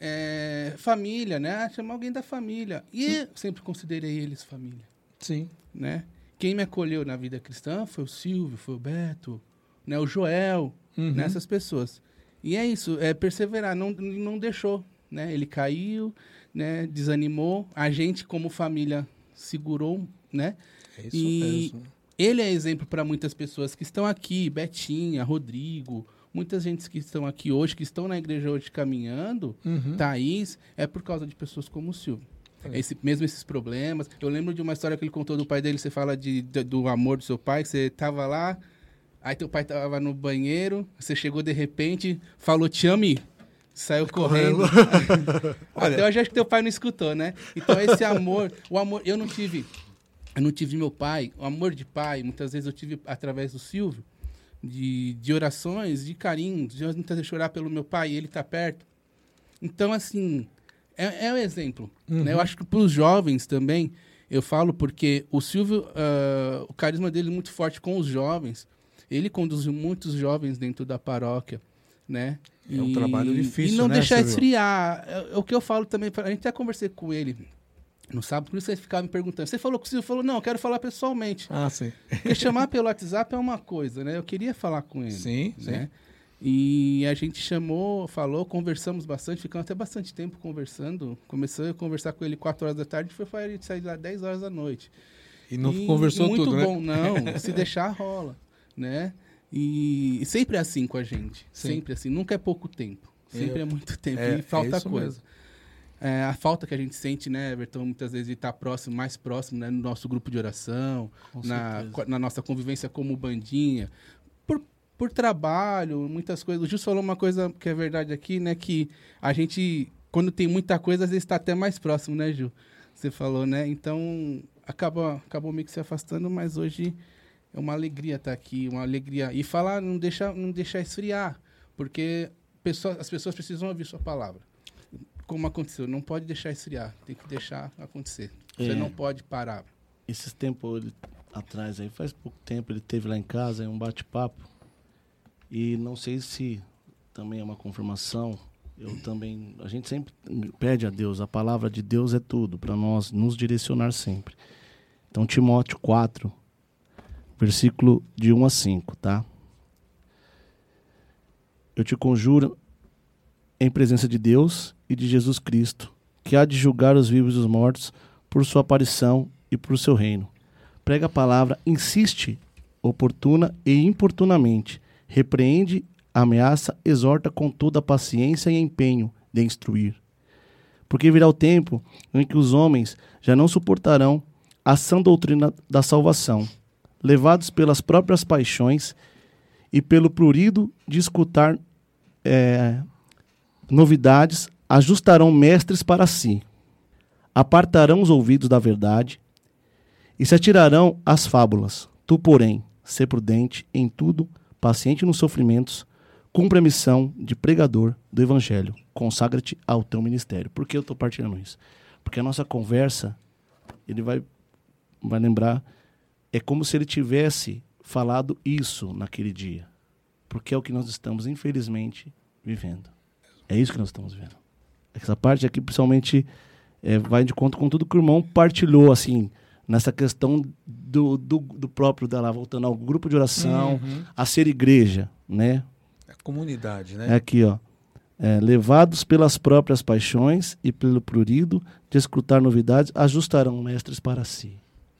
é, família, né? Ah, chamar alguém da família. E eu sempre considerei eles família. Sim. Né? Quem me acolheu na vida cristã foi o Silvio, foi o Beto, né? o Joel, uhum. nessas né? pessoas. E é isso, é perseverar, não, não deixou, né? Ele caiu, né? Desanimou. A gente, como família, segurou né? É isso e mesmo. ele é exemplo para muitas pessoas que estão aqui, Betinha, Rodrigo, muitas gente que estão aqui hoje, que estão na igreja hoje caminhando, uhum. Thaís, é por causa de pessoas como o Silvio. É. Esse, mesmo esses problemas. Eu lembro de uma história que ele contou do pai dele, você fala de, de do amor do seu pai, que você tava lá, aí teu pai tava no banheiro, você chegou de repente, falou, te ame, saiu correndo. Até hoje acho que teu pai não escutou, né? Então esse amor, o amor, eu não tive eu não tive meu pai, o amor de pai, muitas vezes eu tive através do Silvio, de, de orações, de carinho, de muitas vezes chorar pelo meu pai e ele está perto. Então, assim, é, é um exemplo. Uhum. Né? Eu acho que para os jovens também, eu falo porque o Silvio, uh, o carisma dele é muito forte com os jovens. Ele conduziu muitos jovens dentro da paróquia, né? É um e, trabalho difícil, E não né, deixar Silvio? esfriar. É, é, o que eu falo também, a gente até conversei com ele não sabe, por isso você ficava me perguntando. Você falou com o Silvio? Falou, não, eu quero falar pessoalmente. Ah, sim. Porque chamar pelo WhatsApp é uma coisa, né? Eu queria falar com ele. Sim, né? sim. E a gente chamou, falou, conversamos bastante, ficamos até bastante tempo conversando. Começou a conversar com ele 4 horas da tarde, foi para ele sair lá 10 horas da noite. E não e, conversou muito tudo, né? Muito bom, não. se deixar, rola, né? E, e sempre é assim com a gente. Sim. Sempre assim. Nunca é pouco tempo. Sempre é, é muito tempo. É, e falta é coisa. Mesmo. É, a falta que a gente sente, né, Everton, muitas vezes de estar próximo, mais próximo, né, no nosso grupo de oração, na, na nossa convivência como bandinha, por, por trabalho, muitas coisas. O Gil falou uma coisa que é verdade aqui, né, que a gente, quando tem muita coisa, às vezes está até mais próximo, né, Gil? Você falou, né? Então, acaba, acabou meio que se afastando, mas hoje é uma alegria estar aqui, uma alegria. E falar, não deixar, não deixar esfriar, porque pessoa, as pessoas precisam ouvir sua palavra como aconteceu, não pode deixar esfriar, tem que deixar acontecer. Você é. não pode parar. Esses tempos atrás aí, faz pouco tempo, ele teve lá em casa um bate-papo. E não sei se também é uma confirmação. Eu também, a gente sempre pede a Deus, a palavra de Deus é tudo para nós nos direcionar sempre. Então Timóteo 4, versículo de 1 a 5, tá? Eu te conjuro em presença de Deus e de Jesus Cristo, que há de julgar os vivos e os mortos por sua aparição e por seu reino. Prega a palavra, insiste oportuna e importunamente, repreende, ameaça, exorta com toda a paciência e empenho de instruir. Porque virá o tempo em que os homens já não suportarão a sã doutrina da salvação, levados pelas próprias paixões e pelo prurido de escutar é, novidades, ajustarão mestres para si, apartarão os ouvidos da verdade e se atirarão às fábulas. Tu, porém, sê prudente em tudo, paciente nos sofrimentos, cumpre a missão de pregador do evangelho. Consagra-te ao teu ministério. Por que eu estou partilhando isso? Porque a nossa conversa, ele vai, vai lembrar, é como se ele tivesse falado isso naquele dia. Porque é o que nós estamos, infelizmente, vivendo. É isso que nós estamos vendo. Essa parte aqui, principalmente, é, vai de conta com tudo que o irmão partilhou, assim, nessa questão do, do, do próprio dela, voltando ao grupo de oração, uhum. a ser igreja, né? A comunidade, né? É aqui, ó. É, levados pelas próprias paixões e pelo prurido de escutar novidades, ajustarão mestres para si.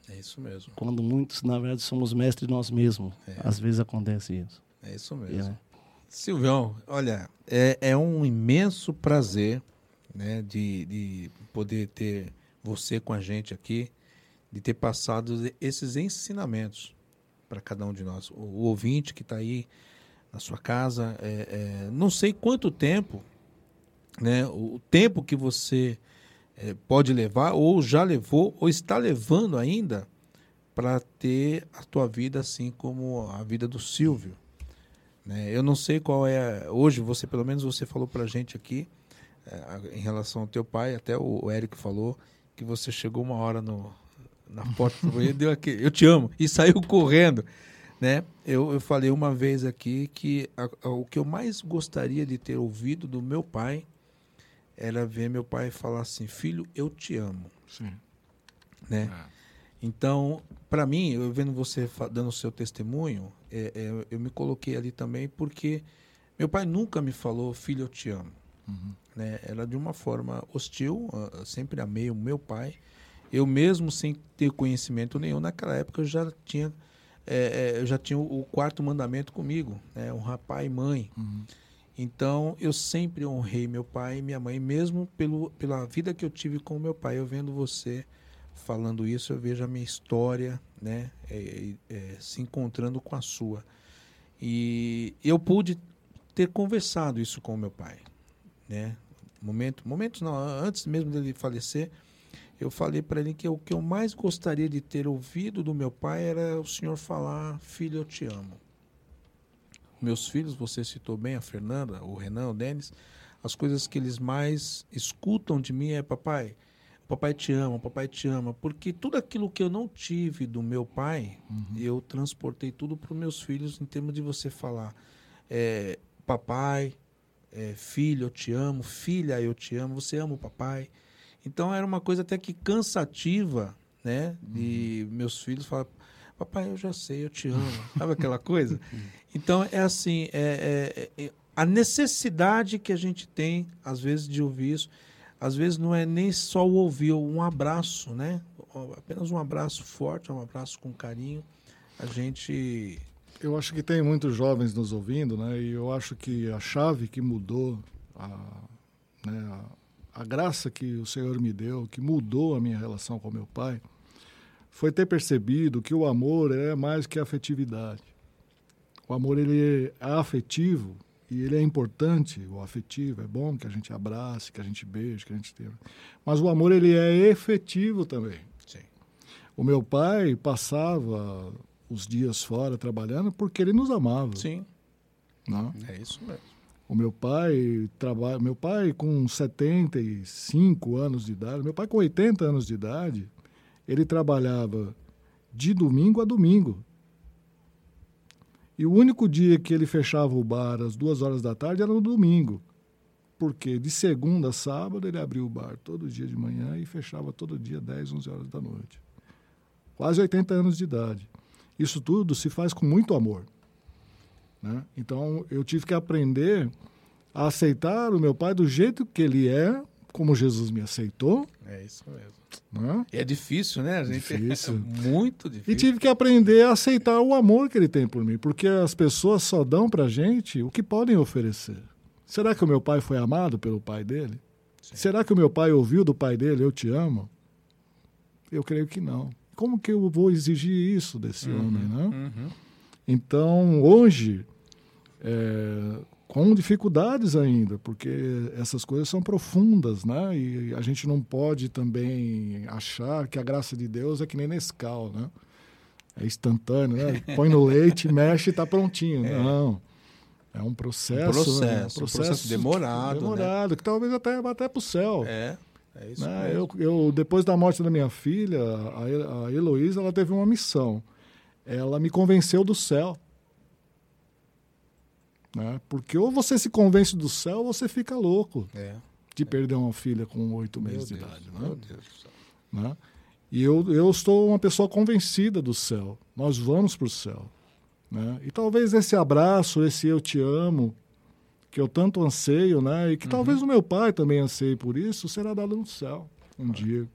É isso mesmo. Quando muitos, na verdade, somos mestres nós mesmos. É. Às vezes acontece isso. É isso mesmo. É. Silvião, olha, é, é um imenso prazer né, de, de poder ter você com a gente aqui, de ter passado esses ensinamentos para cada um de nós. O, o ouvinte que está aí na sua casa, é, é, não sei quanto tempo, né, o tempo que você é, pode levar, ou já levou, ou está levando ainda, para ter a tua vida assim como a vida do Silvio. Né? Eu não sei qual é. Hoje, você, pelo menos, você falou para a gente aqui, em relação ao teu pai, até o, o Eric falou, que você chegou uma hora no, na porta do banheiro deu aquele, eu te amo, e saiu correndo. Né? Eu, eu falei uma vez aqui que a, a, o que eu mais gostaria de ter ouvido do meu pai era ver meu pai falar assim: Filho, eu te amo. Sim. Né? É. Então, para mim, eu vendo você dando o seu testemunho, é, é, eu me coloquei ali também porque meu pai nunca me falou, filho, eu te amo. Uhum. Né? Era de uma forma hostil, eu sempre amei o meu pai. Eu mesmo, sem ter conhecimento nenhum, naquela época eu já tinha, é, é eu já tinha o quarto mandamento comigo, né? honrar pai e mãe. Uhum. Então, eu sempre honrei meu pai e minha mãe, mesmo pelo, pela vida que eu tive com meu pai. Eu vendo você falando isso, eu vejo a minha história né, é, é, se encontrando com a sua. E eu pude ter conversado isso com meu pai. Né? Momento, momentos não, antes mesmo dele falecer, eu falei para ele que o que eu mais gostaria de ter ouvido do meu pai era o senhor falar: Filho, eu te amo. Meus filhos, você citou bem, a Fernanda, o Renan, o Denis, as coisas que eles mais escutam de mim é: Papai, papai te ama, papai te ama, porque tudo aquilo que eu não tive do meu pai, uhum. eu transportei tudo para os meus filhos em termos de você falar, é, papai, é, filho, eu te amo, filha, eu te amo, você ama o papai. Então era uma coisa até que cansativa, né, de uhum. meus filhos falar, papai, eu já sei, eu te amo, sabe aquela coisa? Então é assim, é, é, é a necessidade que a gente tem às vezes de ouvir isso às vezes não é nem só o ouvir, um abraço, né? Apenas um abraço forte, um abraço com carinho. A gente. Eu acho que tem muitos jovens nos ouvindo, né? E eu acho que a chave que mudou, a, né, a, a graça que o Senhor me deu, que mudou a minha relação com meu pai, foi ter percebido que o amor é mais que afetividade. O amor ele é afetivo e ele é importante, o afetivo, é bom que a gente abrace, que a gente beije, que a gente tenha. Mas o amor, ele é efetivo também. Sim. O meu pai passava os dias fora trabalhando porque ele nos amava. Sim. Não? É isso mesmo. O meu pai trabalha, meu pai com 75 anos de idade, meu pai com 80 anos de idade, ele trabalhava de domingo a domingo. E o único dia que ele fechava o bar às duas horas da tarde era no domingo. Porque de segunda a sábado ele abria o bar todo dia de manhã e fechava todo dia 10, 11 horas da noite. Quase 80 anos de idade. Isso tudo se faz com muito amor. Né? Então eu tive que aprender a aceitar o meu pai do jeito que ele é, como Jesus me aceitou. É isso mesmo. Né? É difícil, né? A gente Difícil. É muito difícil. E tive que aprender a aceitar o amor que ele tem por mim, porque as pessoas só dão pra gente o que podem oferecer. Será que o meu pai foi amado pelo pai dele? Será que o meu pai ouviu do pai dele, eu te amo? Eu creio que não. Como que eu vou exigir isso desse homem, né? Uhum. Então, hoje, é, com dificuldades ainda, porque essas coisas são profundas, né? E a gente não pode também achar que a graça de Deus é que nem Nescau, né? É instantâneo, né? Põe no leite, mexe e está prontinho. Não. É um processo. Um processo, né? um processo demorado, né? Demorado, que talvez até vá até para o céu. É, é isso né? eu, eu, depois da morte da minha filha, a, a Heloísa, ela teve uma missão. Ela me convenceu do céu. Né? Porque ou você se convence do céu ou você fica louco É. de perder uma filha com oito meses Deus, de idade. Né? meu Deus do céu. né? E eu, eu estou uma pessoa convencida do céu. Nós vamos para o céu. Né? E talvez esse abraço, esse eu te amo, que eu tanto anseio, né? e que talvez o meu pai também anseie por isso, será dado no céu um dia,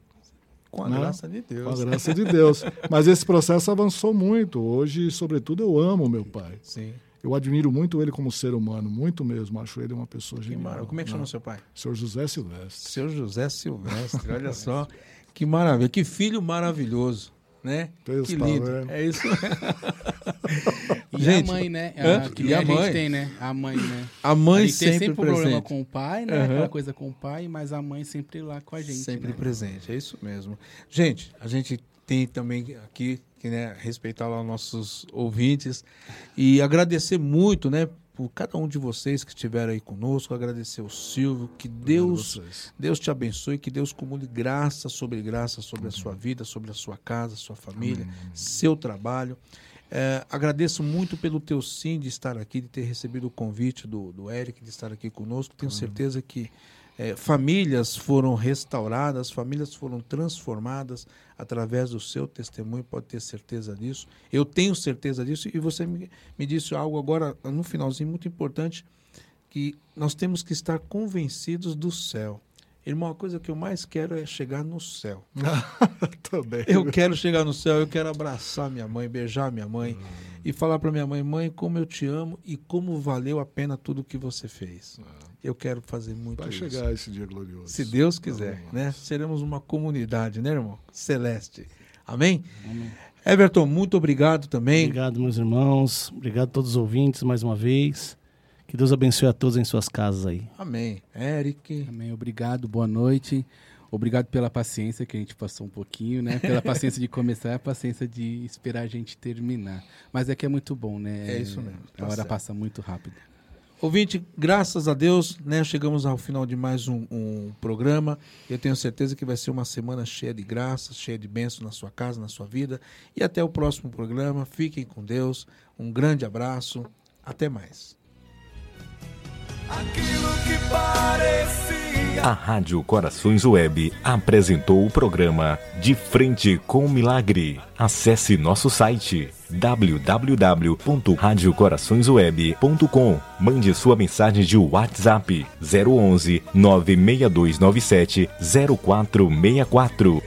Com a Né? graça de com Deus. a graça de Deus. Mas esse processo avançou muito. Hoje, sobretudo, eu amo meu pai. Sim. Eu admiro muito ele como ser humano, muito mesmo. Acho ele uma pessoa Que genial. maravilha. Como é que chama né? o seu pai? Senhor José Silvestre. Seu José Silvestre, olha só. Que maravilha, que filho maravilhoso, né? Deus que tá lindo. vendo? É isso. E Gente, a mãe, né? A, que E a a, mãe? gente tem, né? A mãe, né? A mãe a gente tem sempre, sempre um problema presente. com o pai, né? Aham. Aquela coisa com o pai, mas a mãe sempre lá com a gente. sempre né? presente, é isso mesmo. Gente, a gente tem também aqui que né, respeitar lá os nossos ouvintes e agradecer muito, né, por cada um de vocês que estiveram aí conosco, agradecer o Silvio, que Deus. Deus te abençoe, que Deus acumule graça sobre graça sobre a sua vida, sobre a sua casa, sua família, seu trabalho. É, agradeço muito pelo teu sim de estar aqui, de ter recebido o convite do, do Eric de estar aqui conosco. Tenho certeza que é, famílias foram restauradas, famílias foram transformadas através do seu testemunho, pode ter certeza disso. Eu tenho certeza disso e você me, me disse algo agora, no finalzinho, muito importante, que nós temos que estar convencidos do céu. Irmão, a coisa que eu mais quero é chegar no céu. Também. Eu quero chegar no céu, eu quero abraçar minha mãe, beijar minha mãe e falar para minha mãe, mãe, como eu te amo e como valeu a pena tudo que você fez. Eu quero fazer muito Vai isso. chegar esse dia glorioso. Se Deus quiser, né? Seremos uma comunidade, né, irmão? Celeste. Amém? Everton, muito obrigado também. Obrigado, meus irmãos. Obrigado a todos os ouvintes mais uma vez. Que Deus abençoe a todos em suas casas aí. Amém. Eric. Amém. Obrigado, boa noite. Obrigado pela paciência que a gente passou um pouquinho, né? Pela paciência de começar e a paciência de esperar a gente terminar. Mas é que é muito bom, né? É isso mesmo, tá A hora certo. passa muito rápido. Ouvinte, graças a Deus, né, chegamos ao final de mais um, um programa. Eu tenho certeza que vai ser uma semana cheia de graças, cheia de bênçãos na sua casa, na sua vida. E até o próximo programa. Fiquem com Deus. Um grande abraço. Até mais. Aquilo que parecia. A Rádio Corações Web apresentou o programa De Frente com o Milagre. Acesse nosso site www.radiocoraçõesweb.com. Mande sua mensagem de WhatsApp 011 96297 0464.